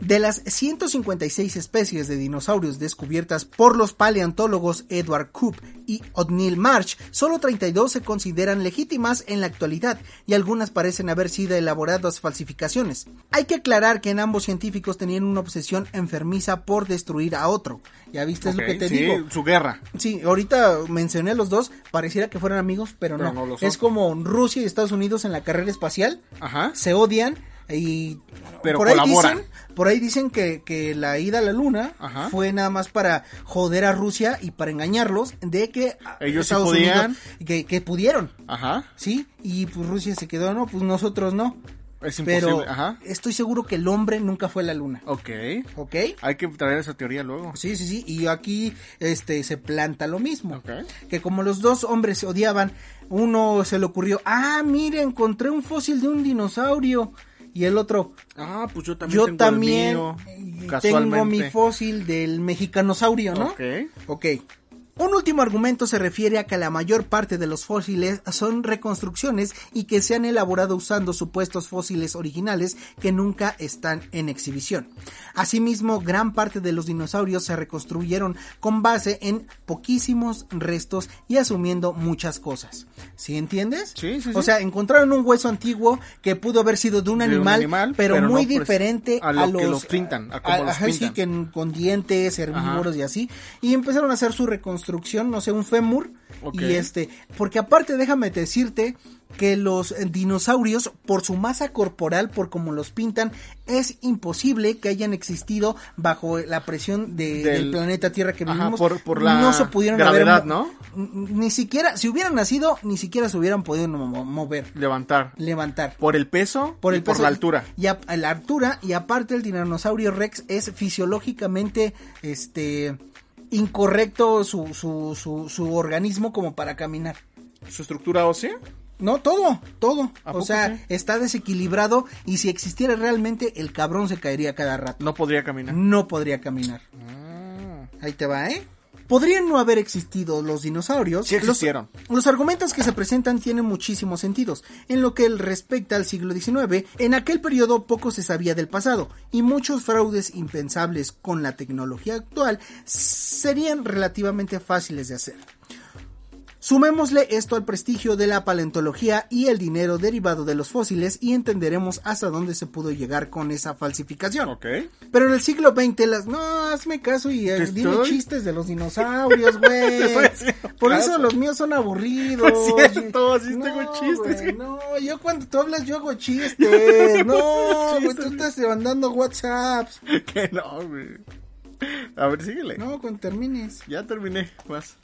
de las 156 especies de dinosaurios descubiertas por los paleontólogos Edward Coop y O'Neill Marsh, solo 32 se consideran legítimas en la actualidad y algunas parecen haber sido elaboradas falsificaciones. Hay que aclarar que en ambos científicos tenían una obsesión enfermiza por destruir a otro. Ya viste es lo que te sí, digo. su guerra. Sí, ahorita mencioné a los dos, pareciera que fueran amigos, pero, Pero no. no es como Rusia y Estados Unidos en la carrera espacial Ajá. se odian y Pero por ahí colaboran. dicen, por ahí dicen que, que la ida a la luna Ajá. fue nada más para joder a Rusia y para engañarlos de que Ellos sí podían. Unidos- que, que pudieron, Ajá. sí, y pues Rusia se quedó, no, pues nosotros no. Es imposible. Pero Ajá. estoy seguro que el hombre nunca fue a la luna, Ok. ¿ok? Hay que traer esa teoría luego. Sí, sí, sí, y aquí este se planta lo mismo. Que como los dos hombres se odiaban, uno se le ocurrió, ah, mire, encontré un fósil de un dinosaurio. Y el otro, Ah, pues yo también yo tengo el también mío, tengo mi fósil del mexicanosaurio, ¿no? Ok. Ok. Un último argumento se refiere a que la mayor parte de los fósiles son reconstrucciones y que se han elaborado usando supuestos fósiles originales que nunca están en exhibición. Asimismo, gran parte de los dinosaurios se reconstruyeron con base en poquísimos restos y asumiendo muchas cosas. ¿Sí entiendes? Sí, sí, O sí. sea, encontraron un hueso antiguo que pudo haber sido de un De un animal, pero, pero muy no, pues, diferente a a, lo los que los pintan, a cómo los ajá, sí, pintan. que con dientes, herbívoros y así. Y empezaron a hacer su reconstrucción, no sé, un fémur. Y este, porque aparte déjame decirte que los dinosaurios, por su masa corporal, por como los pintan, es imposible que hayan existido bajo la presión de- Del- del planeta Tierra que Ajá, vivimos. por- por la no se pudieron gravedad, haber ¿no? Ni siquiera, si hubieran nacido, ni siquiera se hubieran podido mo- mover, Levantar. levantar. Por el peso por y el por peso la altura. y a, a la altura y aparte el tiranosaurio rex es fisiológicamente este incorrecto su, su, su, su organismo como para caminar ¿Su estructura ósea? no todo todo ¿A o sea sí? está desequilibrado y si existiera realmente el cabrón se caería cada rato No podría caminar. no podría caminar Ah. Ahí te va, ¿eh? Podrían no haber existido los dinosaurios. Sí existieron. Los, los argumentos que se presentan tienen muchísimos sentidos. En lo que respecta al siglo XIX, en aquel periodo poco se sabía del pasado y muchos fraudes impensables con la tecnología actual serían relativamente fáciles de hacer. Sumémosle esto al prestigio de la paleontología y el dinero derivado de los fósiles y entenderemos hasta dónde se pudo llegar con esa falsificación. Ok. Pero en el siglo XX, las... no, hazme caso y eh, dime estoy- chistes de los dinosaurios, güey. Por caso. eso los míos son aburridos. No es cierto, sí No, tengo chistes. No, yo cuando tú hablas, yo hago chistes. No, güey, tú estás mandando WhatsApps. Que no, güey. A ver, síguele. No, cuando termines. Ya terminé. Más.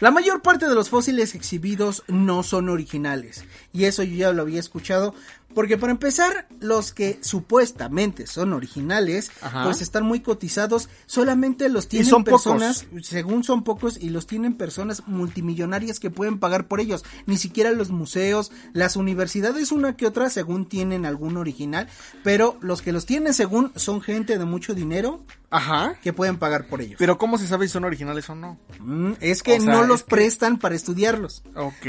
La mayor parte de los fósiles exhibidos no son originales. Y eso yo ya lo había escuchado. Porque para empezar, los que supuestamente son originales, Ajá. pues están muy cotizados. Solamente los tienen son pocos. personas, según son pocos, y los tienen personas multimillonarias que pueden pagar por ellos. Ni siquiera los museos, las universidades, una que otra, según tienen algún original. Pero los que los tienen, según, son gente de mucho dinero Ajá. que pueden pagar por ellos. Pero ¿cómo se sabe si son originales o no? Mm, es que O sea, no los que- prestan para estudiarlos.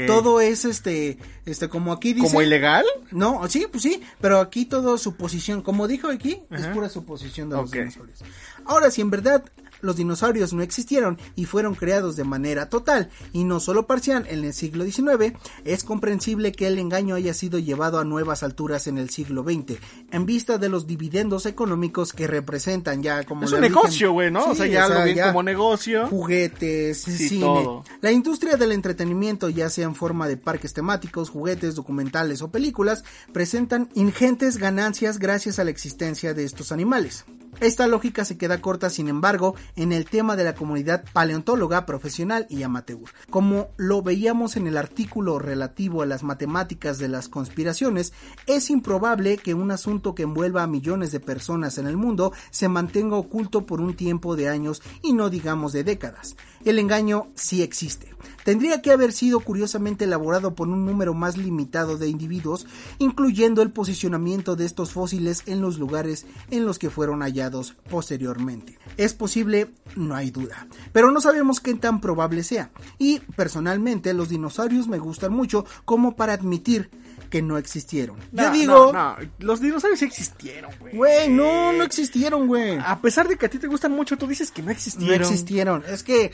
Todo es este, este, como aquí dice. ¿Como ilegal? No, sí, pues sí, pero aquí todo suposición. Como dijo aquí, es pura suposición de los Ok. dinosaurios. Ahora, si en verdad los dinosaurios no existieron y fueron creados de manera total y no solo parcial en el siglo XIX, es comprensible que el engaño haya sido llevado a nuevas alturas en el siglo XX, en vista de los dividendos económicos que representan ya como Es un negocio, güey, ¿no? o sea, ya lo ven como negocio. juguetes, Sí, cine. todo. La industria del entretenimiento, ya sea en forma de parques temáticos, juguetes, documentales o películas, presentan ingentes ganancias gracias a la existencia de estos animales. Esta lógica se queda corta, sin embargo, en el tema de la comunidad paleontóloga profesional y amateur. Como lo veíamos en el artículo relativo a las matemáticas de las conspiraciones, es improbable que un asunto que envuelva a millones de personas en el mundo se mantenga oculto por un tiempo de años y no digamos de décadas. El engaño sí existe. Tendría que haber sido curiosamente elaborado por un número más limitado de individuos, incluyendo el posicionamiento de estos fósiles en los lugares en los que fueron hallados posteriormente. Es posible, no hay duda, pero no sabemos qué tan probable sea. Y personalmente los dinosaurios me gustan mucho como para admitir que no existieron. Yo No, digo, no, no, los dinosaurios sí existieron, güey. güey, no, no existieron, güey. A pesar de que a ti te gustan mucho, tú dices que no No existieron. existieron. Es que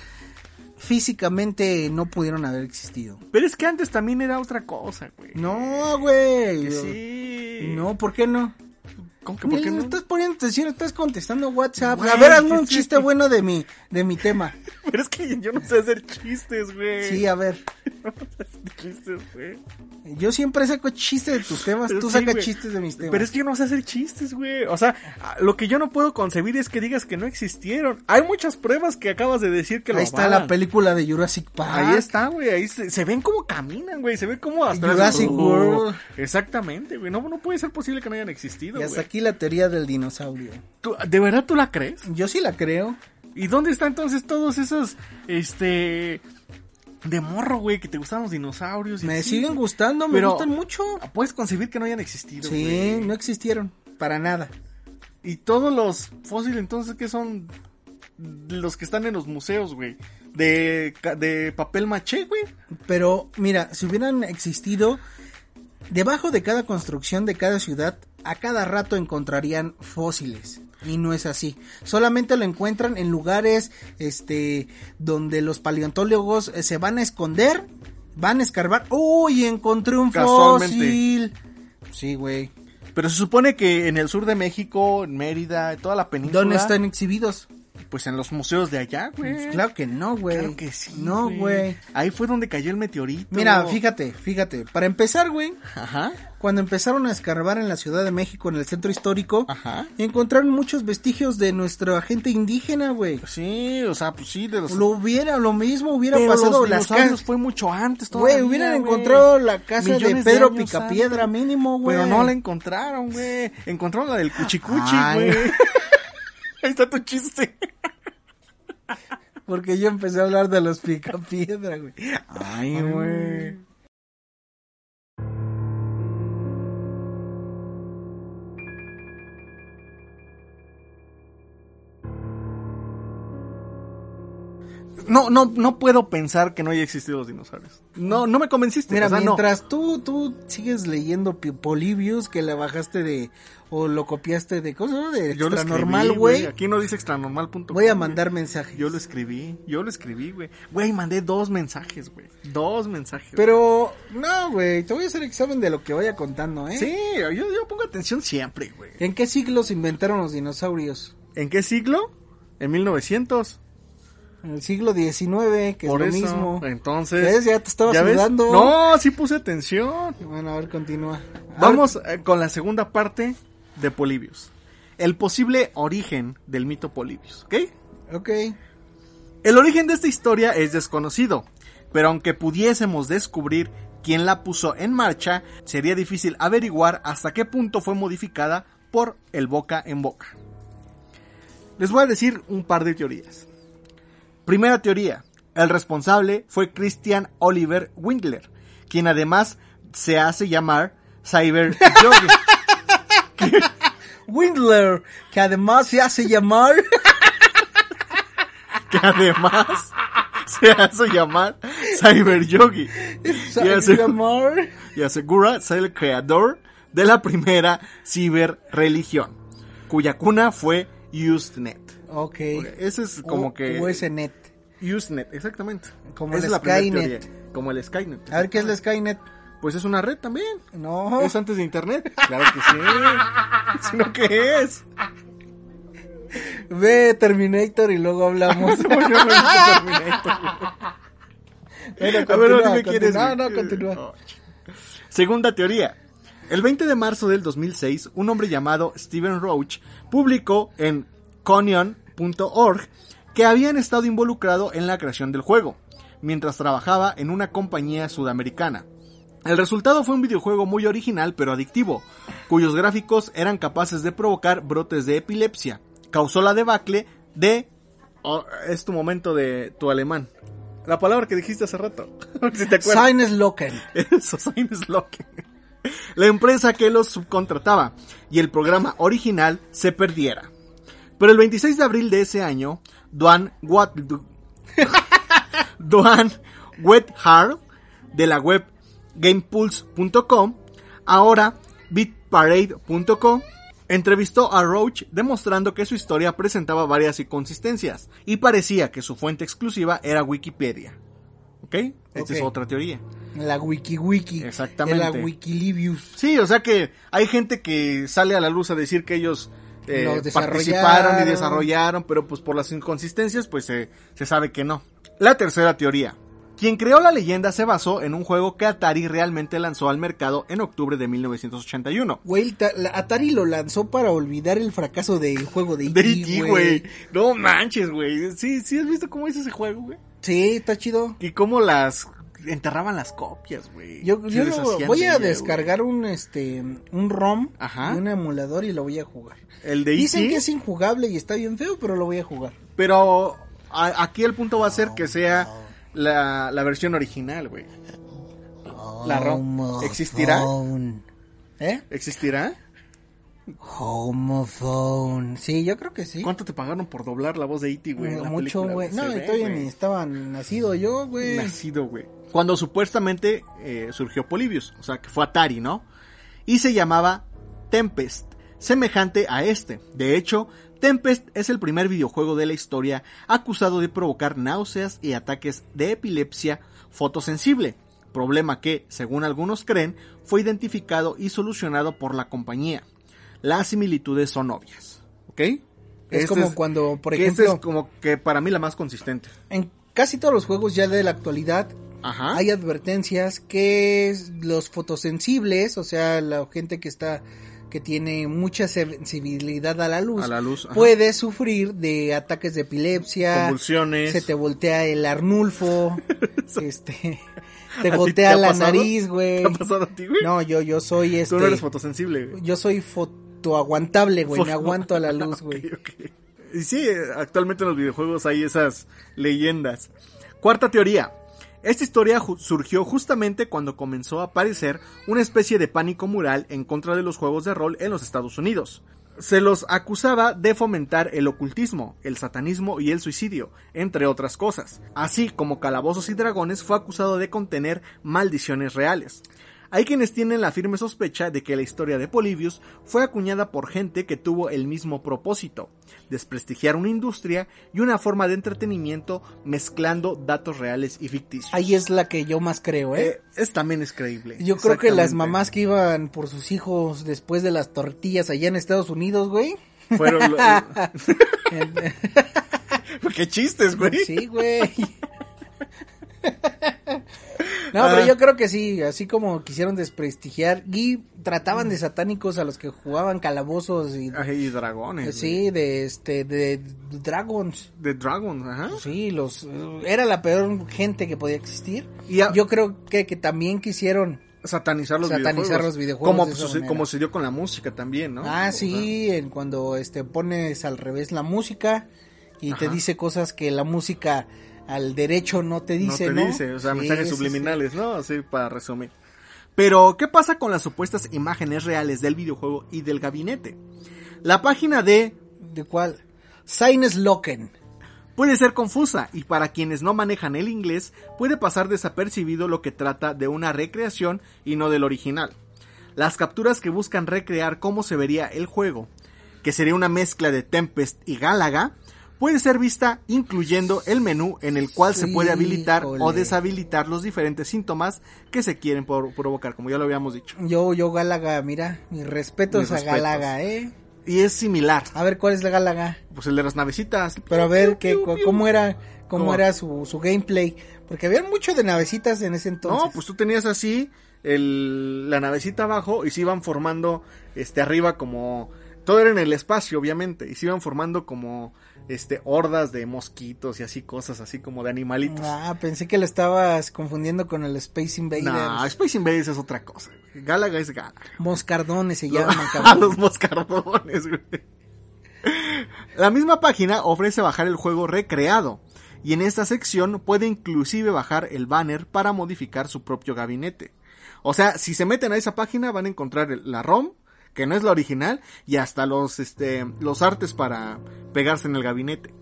físicamente no pudieron haber existido. Pero es que antes también era otra cosa, güey. No, güey. Sí. No, ¿por qué no? ¿Cómo que por qué no? estás poniendo atención, estás contestando WhatsApp. Güey, a ver, hazme ¿qué un chiste bueno de mi, de mi tema. Pero es que yo no sé hacer chistes, güey. Sí, a ver. No sé hacer chistes, güey. Yo siempre saco chistes de tus temas, Pero tú sí, sacas güey. chistes de mis temas. Pero es que yo no sé hacer chistes, güey. O sea, lo que yo no puedo concebir es que digas que no existieron. Hay muchas pruebas que acabas de decir que lo Ahí está la película de Jurassic Park. Ahí está, güey. Ahí se, se ven cómo caminan, güey. Se ve cómo hasta Jurassic World. Exactamente, güey. No, no puede ser posible que no hayan existido, Y hasta güey. Aquí la teoría del dinosaurio. ¿Tú- ¿De verdad tú la crees? Yo sí la creo. ¿Y dónde están entonces todos esos, este, de morro, güey, que te gustaban los dinosaurios? y Me así? siguen gustando, me Pero- gustan mucho. Puedes concebir que no hayan existido, Sí, no existieron. Para nada. Y todos los fósiles, entonces, ¿qué son? Los que están en los museos, güey. De, de papel maché, güey. Pero mira, si hubieran existido, debajo de cada construcción de cada ciudad, a cada rato encontrarían fósiles. Y no es así. Solamente lo encuentran en lugares este donde los paleontólogos eh, se van a esconder, van a escarbar. ¡Uy! Encontré un fósil. Sí, güey. Pero se supone que en el sur de México, en Mérida, en toda la península. ¿Dónde están exhibidos? Pues en los museos de allá, güey. Claro que no, güey. Claro que sí. No, güey. Ahí fue donde cayó el meteorito. Mira, fíjate, fíjate. Para empezar, güey, Ajá. cuando empezaron a escarbar en la Ciudad de México, en el centro histórico, Ajá. encontraron muchos vestigios de nuestra gente indígena, güey. Sí, o sea, pues sí, de los. Lo hubiera, lo mismo hubiera Pero pasado los las casas. fue mucho antes Güey, todavía, hubieran güey. encontrado la casa de Pedro años Picapiedra antes. mínimo, güey. Pero no la encontraron, güey. Encontraron la del cuchicuchi, Ay. güey. Ahí está tu chiste. Porque yo empecé a hablar de los Picapiedra, güey. Ay, güey. No, no, no puedo pensar que no haya existido los dinosaurios. No, no me convenciste. Mira, o sea, no. mientras tú, tú sigues leyendo Polybius, que le bajaste de, o lo copiaste de cosas, de extra normal, güey, Aquí no dice extranormal.com. voy a mandar mensajes. Yo lo escribí, yo lo escribí, güey. Güey, mandé dos mensajes, güey. Dos mensajes. Pero, no, güey, te voy a hacer examen de lo que vaya contando, ¿eh? Sí, yo, yo pongo atención siempre, güey. ¿En qué siglos inventaron los dinosaurios? ¿En qué siglo? En 1900. En el siglo XIX, que Por es lo eso. mismo. Entonces. ¿Ves? Ya te estaba ¿ya ves? sudando. No, sí puse atención. Bueno, a ver, continúa. Vamos eh, con la segunda parte de Polibius. El posible origen del mito Polibius, ¿ok? Ok. El origen de esta historia es desconocido, pero aunque pudiésemos descubrir quién la puso en marcha, sería difícil averiguar hasta qué punto fue modificada por el boca en boca. Les voy a decir un par de teorías. Primera teoría, el responsable fue Christian Oliver Windler, quien además se hace llamar Cyber Yogi. Windler, que además se hace llamar... que además se hace llamar Cyber Yogi. Y asegura, llamar... y asegura ser el creador de la primera ciberreligión, cuya cuna fue Usenet. Ok. Ese es como U- que... USNet. Usenet, exactamente. Como Esa el Skynet. Como el Skynet. A ver, ¿qué es la Skynet? Pues es una red también. No. Es antes de internet. Claro que sí. ¿Sino qué es? Ve Terminator y luego hablamos. Ver Terminator. Bueno, A ver, continúa, dime quién es, continúa. No, no, continúa. Segunda teoría. El 20 de marzo del 2006, un hombre llamado Steven Roach publicó en Conion.org que habían estado involucrado en la creación del juego, mientras trabajaba en una compañía sudamericana. El resultado fue un videojuego muy original pero adictivo, cuyos gráficos eran capaces de provocar brotes de epilepsia. Causó la debacle de... oh, es tu momento de tu alemán. La palabra que dijiste hace rato. si te acuerdas. Eso, Lock. La empresa que los subcontrataba y el programa original se perdiera. Pero el 26 de abril de ese año, Duan Wat... Duan Wethard de la web GamePulse.com, ahora BitParade.com, entrevistó a Roach demostrando que su historia presentaba varias inconsistencias y parecía que su fuente exclusiva era Wikipedia. ¿Ok? Esta es otra teoría. La wiki wiki. Exactamente. La Wikilibius. Sí, o sea que hay gente que sale a la luz a decir que ellos eh, participaron y desarrollaron, pero pues por las inconsistencias pues se se sabe que no. La tercera teoría. Quien creó la leyenda se basó en un juego que Atari realmente lanzó al mercado en octubre de 1981. Güey, Atari lo lanzó para olvidar el fracaso del juego de E.T., E.T., güey. No manches, güey. Sí, sí has visto cómo es ese juego, güey. Sí, está chido. Y cómo las enterraban las copias, güey. Yo, yo voy a ella, descargar un este un ROM Ajá. un emulador y lo voy a jugar. El de Dicen E.T., que es injugable y está bien feo, pero lo voy a jugar. Pero a- aquí el punto va a ser que sea la, la versión original, güey. La ROM. ¿Existirá? ¿Eh? ¿Existirá? Homophone. Sí, yo creo que sí. ¿Cuánto te pagaron por doblar la voz de E.T., güey? en la Mucho, güey. No, todavía güey. ni estaba nacido yo, güey. Nacido, güey. Cuando supuestamente eh, surgió Polybius, o sea, que fue Atari, ¿no? Y se llamaba Tempest, semejante a este. De hecho, Tempest es el primer videojuego de la historia acusado de provocar náuseas y ataques de epilepsia fotosensible, problema que, según algunos creen, fue identificado y solucionado por la compañía. Las similitudes son obvias, ¿ok? Es Este como cuando, por que este ejemplo, es como que para mí la más consistente. en casi todos los juegos ya de la actualidad Ajá. hay advertencias que los fotosensibles, o sea, la gente que está que tiene mucha sensibilidad a la luz, A la luz, puede sufrir de ataques de epilepsia, Convulsiones. se te voltea el arnulfo, este, te ¿A ti voltea te la pasado? nariz, güey. ¿Te ha pasado a ti, güey? No, yo yo soy este Tú no eres fotosensible, güey. yo soy fotoaguantable, güey, me Foto- aguanto a la luz, güey. Y sí, actualmente en los videojuegos hay esas leyendas. Cuarta teoría. Esta historia surgió justamente cuando comenzó a aparecer una especie de pánico mural en contra de los juegos de rol en los Estados Unidos. Se los acusaba de fomentar el ocultismo, el satanismo y el suicidio, entre otras cosas. Así como Calabozos y Dragones fue acusado de contener maldiciones reales. Hay quienes tienen la firme sospecha de que la historia de Polybius fue acuñada por gente que tuvo el mismo propósito, desprestigiar una industria y una forma de entretenimiento mezclando datos reales y ficticios. Ahí es la que yo más creo, ¿eh? Eh, es también es creíble. Yo creo que las mamás que iban por sus hijos después de las tortillas allá en Estados Unidos, güey. fueron lo- qué chistes, güey. sí, güey. No, Ah. pero yo creo que sí, así como quisieron desprestigiar y trataban de satánicos a los que jugaban calabozos y dragones. sí, de este de dragons. De dragons, ajá. Sí, los era la peor gente que podía existir. Y a- Yo creo que, que también quisieron satanizar los Satanizar videojuegos. los videojuegos Como, manera. como se dio con la música también, ¿no? Ah, O sea, sí, en cuando este pones al revés la música y te dice cosas que la música al derecho no te dice, no ¿no? te dice, o sea, Sí, mensajes sí, sí. subliminales, ¿no? Así para resumir. Pero, ¿qué pasa con las supuestas imágenes reales del videojuego y del gabinete? La página de ¿De cuál? Signes Loken. puede ser confusa y para quienes no manejan el inglés puede pasar desapercibido lo que trata de una recreación y no del original. Las capturas que buscan recrear cómo se vería el juego, que sería una mezcla de Tempest y Gálaga, puede ser vista incluyendo el menú en el cual se puede habilitar o deshabilitar los diferentes síntomas que se quieren por- provocar, como ya lo habíamos dicho. Yo, yo Gálaga, mira, mis respetos Mis a respetos. Gálaga, ¿eh? Y es similar, A ver, ¿cuál es la Gálaga? pues el de las navecitas. Pero a ver, ¿qué. ¿cómo era, cómo ¿Cómo? era su, su gameplay? Porque había mucho de navecitas en ese entonces. No, pues tú tenías así el, la navecita abajo y se iban formando este arriba como todo era en el espacio obviamente y se iban formando como este hordas de mosquitos y así cosas así como de animalitos. Ah, pensé que lo estabas confundiendo con el Space Invaders. No, Space Invaders es otra cosa. güey. Gálaga es Gálaga. Moscardones se llaman, cabrón. los moscardones, güey. La misma página ofrece bajar el juego recreado y en esta sección puede inclusive bajar el banner para modificar su propio gabinete. O sea, si se meten a esa página van a encontrar la ROM, que no es la original, y hasta los, este, los artes para pegarse en el gabinete.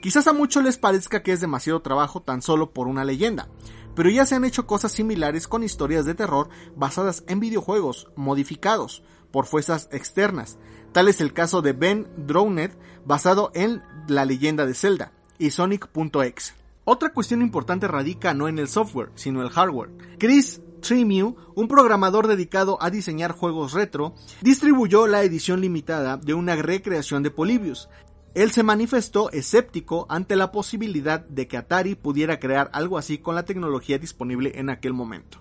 Quizás a muchos les parezca que es demasiado trabajo tan solo por una leyenda, pero ya se han hecho cosas similares con historias de terror basadas en videojuegos modificados por fuerzas externas. Tal es el caso de Ben Droned, basado en la leyenda de Zelda, y Sonic.exe. Otra cuestión importante radica no en el software, sino el hardware. Chris Trimiu, un programador dedicado a diseñar juegos retro, distribuyó la edición limitada de una recreación de Polybius. Él se manifestó escéptico ante la posibilidad de que Atari pudiera crear algo así con la tecnología disponible en aquel momento.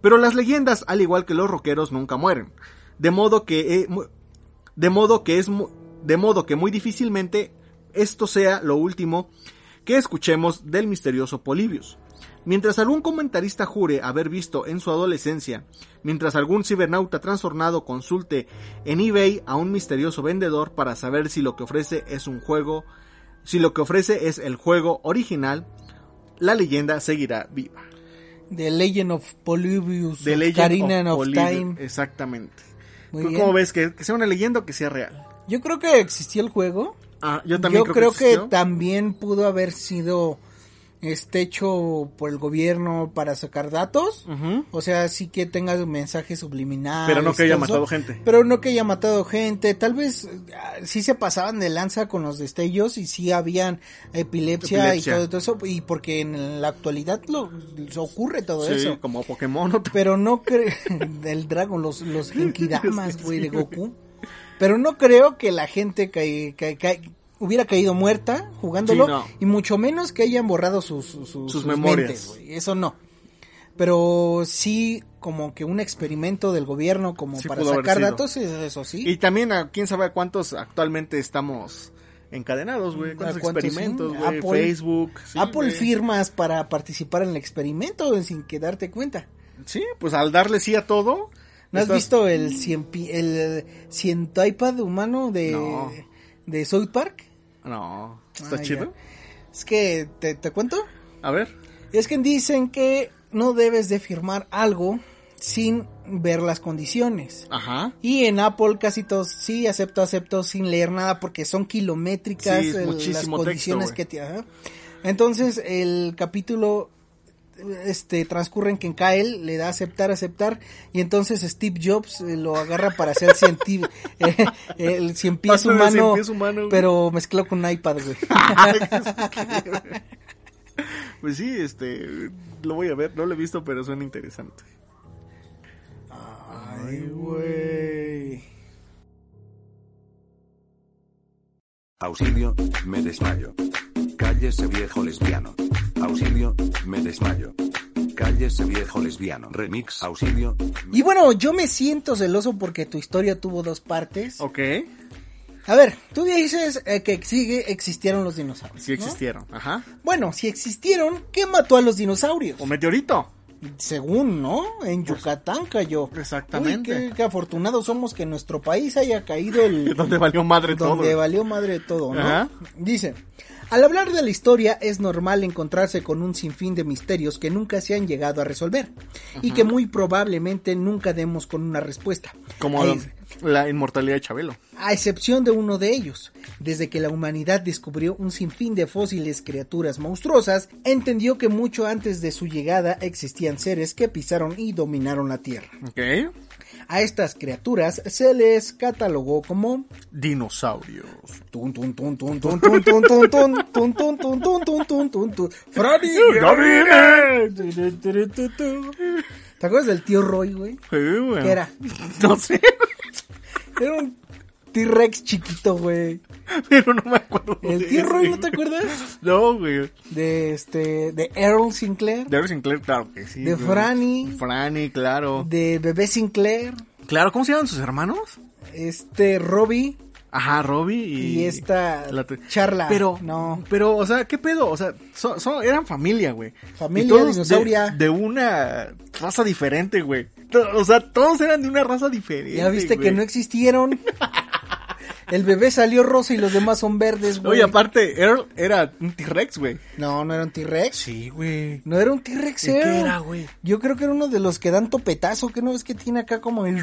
Pero las leyendas, al igual que los rockeros, nunca mueren. De modo que, eh, de modo que es, de modo que muy difícilmente esto sea lo último que escuchemos del misterioso Polybius. Mientras algún comentarista jure haber visto en su adolescencia, mientras algún cibernauta trastornado consulte en eBay a un misterioso vendedor para saber si lo que ofrece es un juego, si lo que ofrece es el juego original, la leyenda seguirá viva. The Legend of Polybius. The Legend of. Time. Exactamente. Muy ¿Tú bien. ¿Cómo ves? ¿Que, que sea una leyenda o que sea real? Yo creo que existió el juego. Ah, yo también Yo creo, creo, que, también pudo haber sido este hecho por el gobierno para sacar datos. O sea, sí que tenga mensajes subliminales. Pero no que haya eso. matado gente. Pero no que haya matado gente. Tal vez ah, sí se pasaban de lanza con los destellos y sí habían epilepsia, Epilepsia. y todo, eso. Y porque en la actualidad lo, ocurre todo Sí, eso. como Pokémon. ¿no? Pero no cre- del dragón, los, los Genkidamas, güey, de Goku. Pero no creo que la gente ca- ca- ca- hubiera caído muerta jugándolo. Sí, no. Y mucho menos que hayan borrado sus, sus, sus- sus memorias. mentes. Eso no. Pero sí, como que un experimento del gobierno como Sí para sacar datos, eso sí. Y también a quién sabe cuántos actualmente estamos encadenados, güey. ¿Cuántos ¿A cuántos, experimentos, güey? Apple- Facebook. sí, Apple firmas para participar en el experimento sin que darte cuenta. Sí, pues al darle sí a todo. ¿No has visto el cien, el iPad humano de, No. de South Park? No, está Ah, chido. ya. Es que, ¿te, te cuento? A ver. Es que dicen que no debes de firmar algo sin ver las condiciones. Ajá. Y en Apple casi todos, sí, acepto, acepto, sin leer nada, porque son kilométricas Sí, es el- las condiciones texto, que te... ajá. Entonces, el capítulo este transcurre en que en Kyle le da aceptar, aceptar, y entonces Steve Jobs eh, lo agarra para hacer cienti- eh, el cien pies humano, cien pies humano, güey. pero mezclado con un iPad, güey. Pues sí, este, lo voy a ver, no lo he visto, pero suena interesante. Ay, güey. Auxilio, me desmayo. Cállese viejo lesbiano. Auxilio, me desmayo. Cállese viejo lesbiano. Remix, auxilio. Y bueno, yo me siento celoso porque tu historia tuvo dos partes. Ok, A ver, tú dices eh, que sigue existieron los dinosaurios. sí ¿no? existieron. Ajá. Bueno, si existieron, ¿qué mató a los dinosaurios? O meteorito. Según, ¿no? En Yucatán cayó. Pues, Exactamente. Uy, qué, qué afortunados somos que en nuestro país haya caído el... Donde valió madre donde todo. valió madre todo, ¿no? Ajá. Dice, al hablar de la historia es normal encontrarse con un sinfín de misterios que nunca se han llegado a resolver y que muy probablemente nunca demos con una respuesta. Como la inmortalidad de Chabelo. a excepción de uno de ellos. Desde que la humanidad descubrió un sinfín de fósiles criaturas monstruosas, entendió que mucho antes de su llegada existían seres que pisaron y dominaron la Tierra. Ok. A estas criaturas se les catalogó como dinosaurios. Freddy ¿Te acuerdas del tío Roy, güey? Sí, güey. ¿Qué era? No sé. Era un T-Rex chiquito, güey. pero no me acuerdo. ¿El tío Roy no te acuerdas? No, güey. De este, de Earl Sinclair. De Earl Sinclair, claro que sí. De güey. Franny. Franny, claro. de Bebé Sinclair, Claro, ¿cómo se llaman sus hermanos? este Robbie Ajá, Robbie y... y, esta la Charla. Pero, no, pero, o sea, ¿qué pedo? O sea, son, son- eran familia, güey. Familia Y todos de- dinosauria. De, una raza diferente, güey. O sea, todos eran de una raza diferente. ya viste que no existieron. El bebé salió rosa y los demás son verdes, güey. Oye, aparte, Earl era un T-Rex, güey. No, no era un T-Rex. Sí, güey. No era un T-Rex, ¿Y qué era. güey? Yo creo que era uno de los que dan topetazo, que no ves que tiene acá como el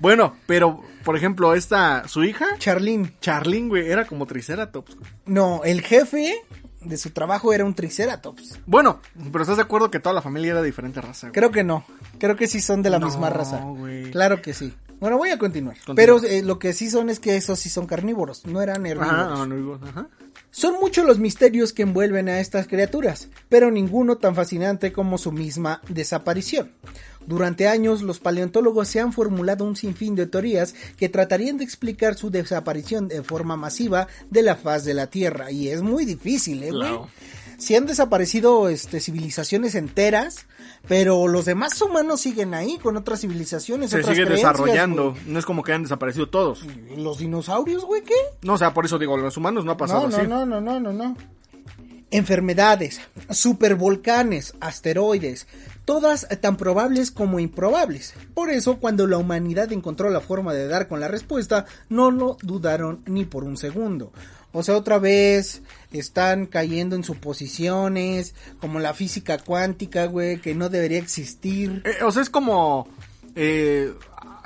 Bueno, pero, por ejemplo, esta, su hija, Charlene. Charlene, güey, era como Triceratops. güey. No, el jefe de su trabajo era un Triceratops. Bueno, pero ¿estás de acuerdo que toda la familia era de diferente raza? güey? Creo que no. Creo que sí son de la No, misma raza. güey. Claro que sí. Bueno, voy a continuar. Continúa. Pero eh, lo que sí son es que esos sí son carnívoros, no eran herbívoros. Ajá, no, ajá. Son muchos los misterios que envuelven a estas criaturas, pero ninguno tan fascinante como su misma desaparición. Durante años, los paleontólogos se han formulado un sinfín de teorías que tratarían de explicar su desaparición de forma masiva de la faz de la Tierra, y es muy difícil, ¿eh, güey? Claro. Sí han desaparecido este, civilizaciones enteras, pero los demás humanos siguen ahí con otras civilizaciones, Se otras sigue creencias, desarrollando. No es como que hayan desaparecido todos. ¿Los dinosaurios, güey, qué? No, o sea, por eso digo, los humanos no ha pasado no, no, así. no, no, no, no, no. Enfermedades, supervolcanes, asteroides, todas tan probables como improbables. Por eso, cuando la humanidad encontró la forma de dar con la respuesta, no lo dudaron ni por un segundo. O sea, otra vez están cayendo en suposiciones, como la física cuántica, güey, que no debería existir. Eh, o sea, es como... eh,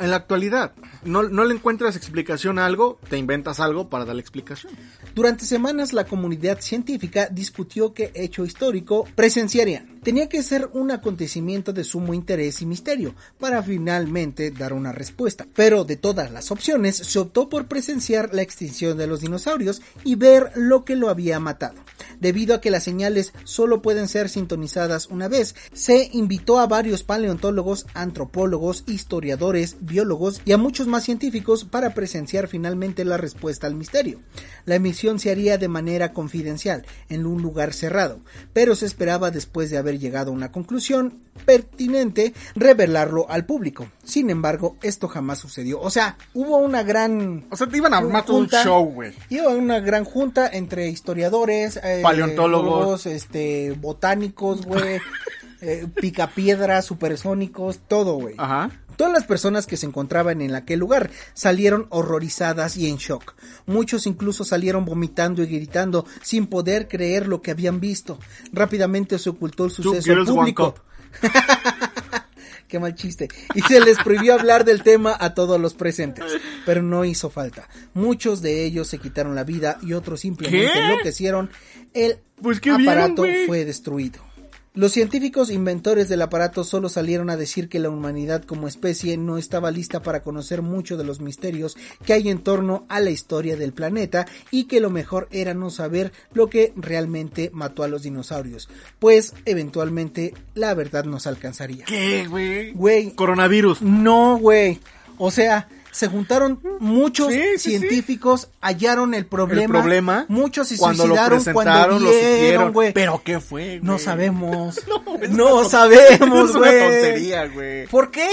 en la actualidad, no, no le encuentras explicación a algo, te inventas algo para darle explicación. Durante semanas la comunidad científica discutió qué hecho histórico presenciarían. Tenía que ser un acontecimiento de sumo interés y misterio para finalmente dar una respuesta. Pero de todas las opciones, se optó por presenciar la extinción de los dinosaurios y ver lo que lo había matado. Debido a que las señales solo pueden ser sintonizadas una vez, se invitó a varios paleontólogos, antropólogos, historiadores, biólogos y a muchos más científicos para presenciar finalmente la respuesta al misterio. La emisión se haría de manera confidencial, en un lugar cerrado, pero se esperaba después de haber llegado a una conclusión pertinente revelarlo al público. Sin embargo, esto jamás sucedió. O sea, hubo una gran O sea, te iban a armar un show, güey. Iba una gran junta entre historiadores, eh, Paleontólogos. este, botánicos, güey, eh, picapiedras, supersónicos, todo, güey. Ajá. Todas las personas que se encontraban en aquel lugar salieron horrorizadas y en shock. Muchos incluso salieron vomitando y gritando sin poder creer lo que habían visto. Rápidamente se ocultó el suceso al público. Qué mal chiste. Y se les prohibió hablar del tema a todos los presentes. Pero no hizo falta. Muchos de ellos se quitaron la vida y otros simplemente ¿Qué? enloquecieron. El Pues, ¿qué vieron, aparato fue destruido. Los científicos inventores del aparato solo salieron a decir que la humanidad como especie no estaba lista para conocer mucho de los misterios que hay en torno a la historia del planeta y que lo mejor era no saber lo que realmente mató a los dinosaurios, pues eventualmente la verdad nos alcanzaría. ¿Qué, güey? Güey, Coronavirus. no, güey. O sea, se juntaron muchos Sí, sí, sí. científicos, hallaron el problema. El problema. Muchos se cuando lo suicidaron presentaron, cuando lo vieron, supieron. güey. Pero ¿qué fue, güey? No sabemos. No, es No, una ton- sabemos, Es una güey. tontería, güey. ¿Por qué?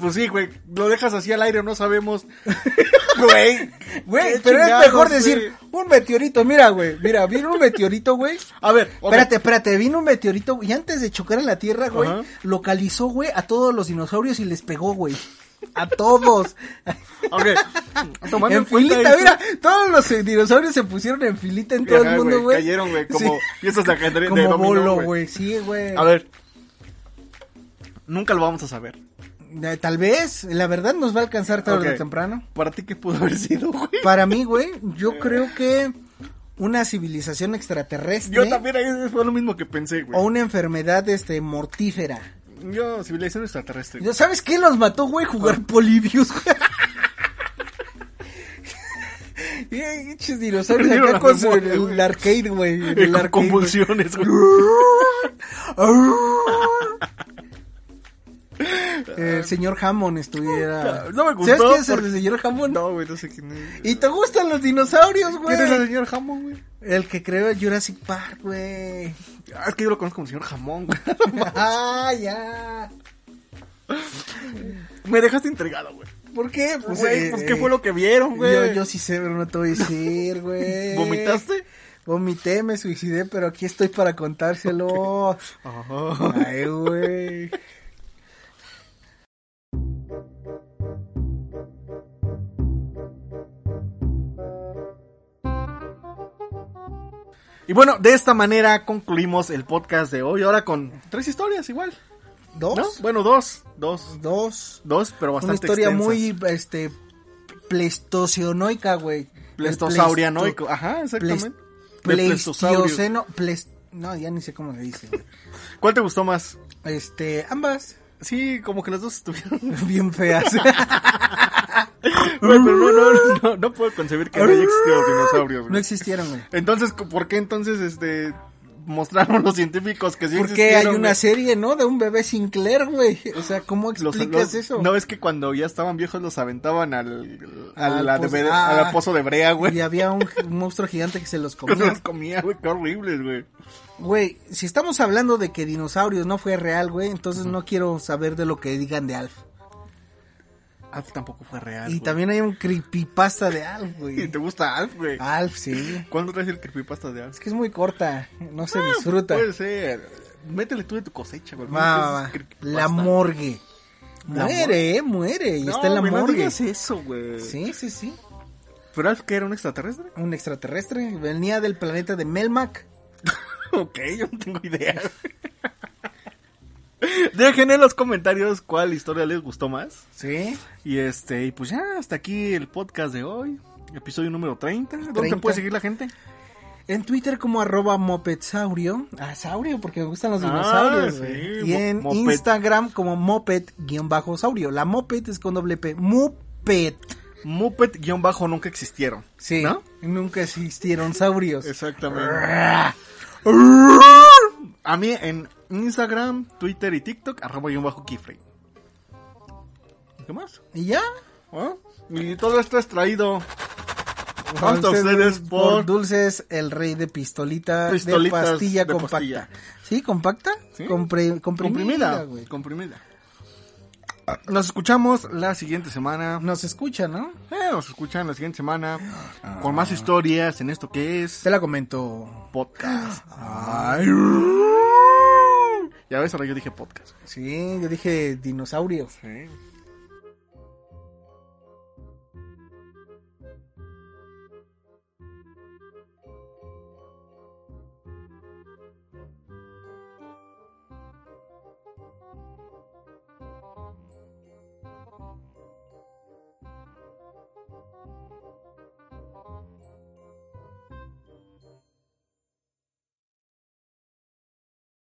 Pues sí, güey. Lo dejas así al aire, no sabemos. Güey. Güey, pero es mejor güey. decir un meteorito. Mira, güey. Mira, vino un meteorito, güey. A ver. Espérate, espérate, vino un meteorito y antes de chocar en la Tierra, güey, localizó, güey, a todos los dinosaurios y les pegó, güey. A todos. Tomando en filita, mira, todos los eh, dinosaurios se pusieron en filita en todo el mundo, güey, cayeron, güey, como Sí. piezas de ajedrez de Como dominó, bolo, güey. sí, güey. A ver. Nunca lo vamos a saber. Eh, Tal vez, la verdad nos va a alcanzar tarde o temprano. ¿Para ti qué pudo haber sido, güey? Para mí, güey, yo creo que una civilización extraterrestre Yo también fue lo mismo que pensé, güey. o una enfermedad este mortífera. Yo, civilización extraterrestre. ¿Ya ¿Sabes qué los mató, güey? Jugar Polybius, güey. Pinches dinosaurios acá con su, el, güey. arcade, güey. El arcade, convulsiones, güey. güey. El señor Hammond estuviera. No me gustó ¿Sabes quién es el señor Hammond? No, güey, no sé quién es. ¿Y te gustan los dinosaurios, güey? ¿Quién es el señor Jamón, güey? El que creó el Jurassic Park, güey. Ah, es que yo lo conozco como señor Jamón, güey. ah, ya. Me dejaste intrigado, güey. ¿Por qué? Pues, Güey, eh, pues, ¿qué fue lo que vieron, güey? Yo, yo sí sé, pero no te voy a decir, güey. ¿Vomitaste? Vomité, me suicidé, pero aquí estoy para contárselo. Ay, güey. Y bueno, de esta manera concluimos el podcast de hoy. Ahora con tres historias igual. ¿Dos? ¿No? Bueno, dos. Dos. Dos. Dos, pero Una bastante historia extensas. muy, este, pleistocenoica, güey. Plestosaurianoico. Ajá, exactamente. Pleistoceno, no, ya ni sé cómo se dice, güey. ¿Cuál te gustó más? Este, ambas. Sí, como que las dos estuvieron. Bien feas. Güey, pero no, no, no, no puedo concebir que no haya existido los dinosaurios, no güey. existieron, güey. Entonces, ¿por qué entonces este mostraron los científicos que sí Porque hay una güey? serie, ¿no? De un bebé Sinclair, güey. O sea, ¿cómo Los- explicas los- eso? No es que cuando ya estaban viejos los aventaban al, a Al la pozo- de- ah. al pozo de brea, güey. Y había un, un monstruo gigante que se los Que se comía. los comía, güey, qué horribles, güey. Güey, si estamos hablando de que dinosaurios no fue real, güey, entonces no quiero saber de lo que digan de Alf. Alf tampoco fue real. Y güey. también hay un creepypasta de Alf, ¿Y güey. te gusta Alf, güey? Alf, sí. ¿Cuándo traes el creepypasta de Alf? Es que es muy corta, no se disfruta. Puede ser. Métele tú de tu cosecha, güey. Va, va. La morgue. La Muere, eh, muere. Y No, está en la güey, no morgue. digas eso, güey. Sí, sí, sí. ¿Pero Alf que era un extraterrestre? Un extraterrestre. Venía del planeta de Melmac. ok, yo no tengo idea. Dejen en los comentarios cuál historia les gustó más. Sí. Y este, y pues ya, hasta aquí el podcast de hoy. Episodio número 30. ¿Dónde te 30. puede seguir la gente? En Twitter como arroba mopetsaurio. Ah, saurio, porque me gustan los Ah, dinosaurios. sí, y en moped. Instagram como moped-saurio. La moped es con doble P. Moped. Muppet guion bajo nunca existieron. Sí. ¿No? Nunca existieron saurios. Exactamente. A mí en Instagram, Twitter y TikTok, arroba guion bajo Keyframe. ¿Qué más? ¿Y ya? ¿Ah? Y todo esto es traído a ustedes por Dulces, el rey de pistolita Pistolitas de pastilla de compacta. pastilla. ¿Sí? ¿Compacta? ¿Sí? Compre- comprimida, comprimida. güey. Comprimida. Nos escuchamos la siguiente semana. Nos escucha, ¿no? Eh, nos escuchan la siguiente semana con más historias en esto que es Te la comento. podcast. Ya ves, ahora yo dije podcast. Sí, yo dije dinosaurio. Sí.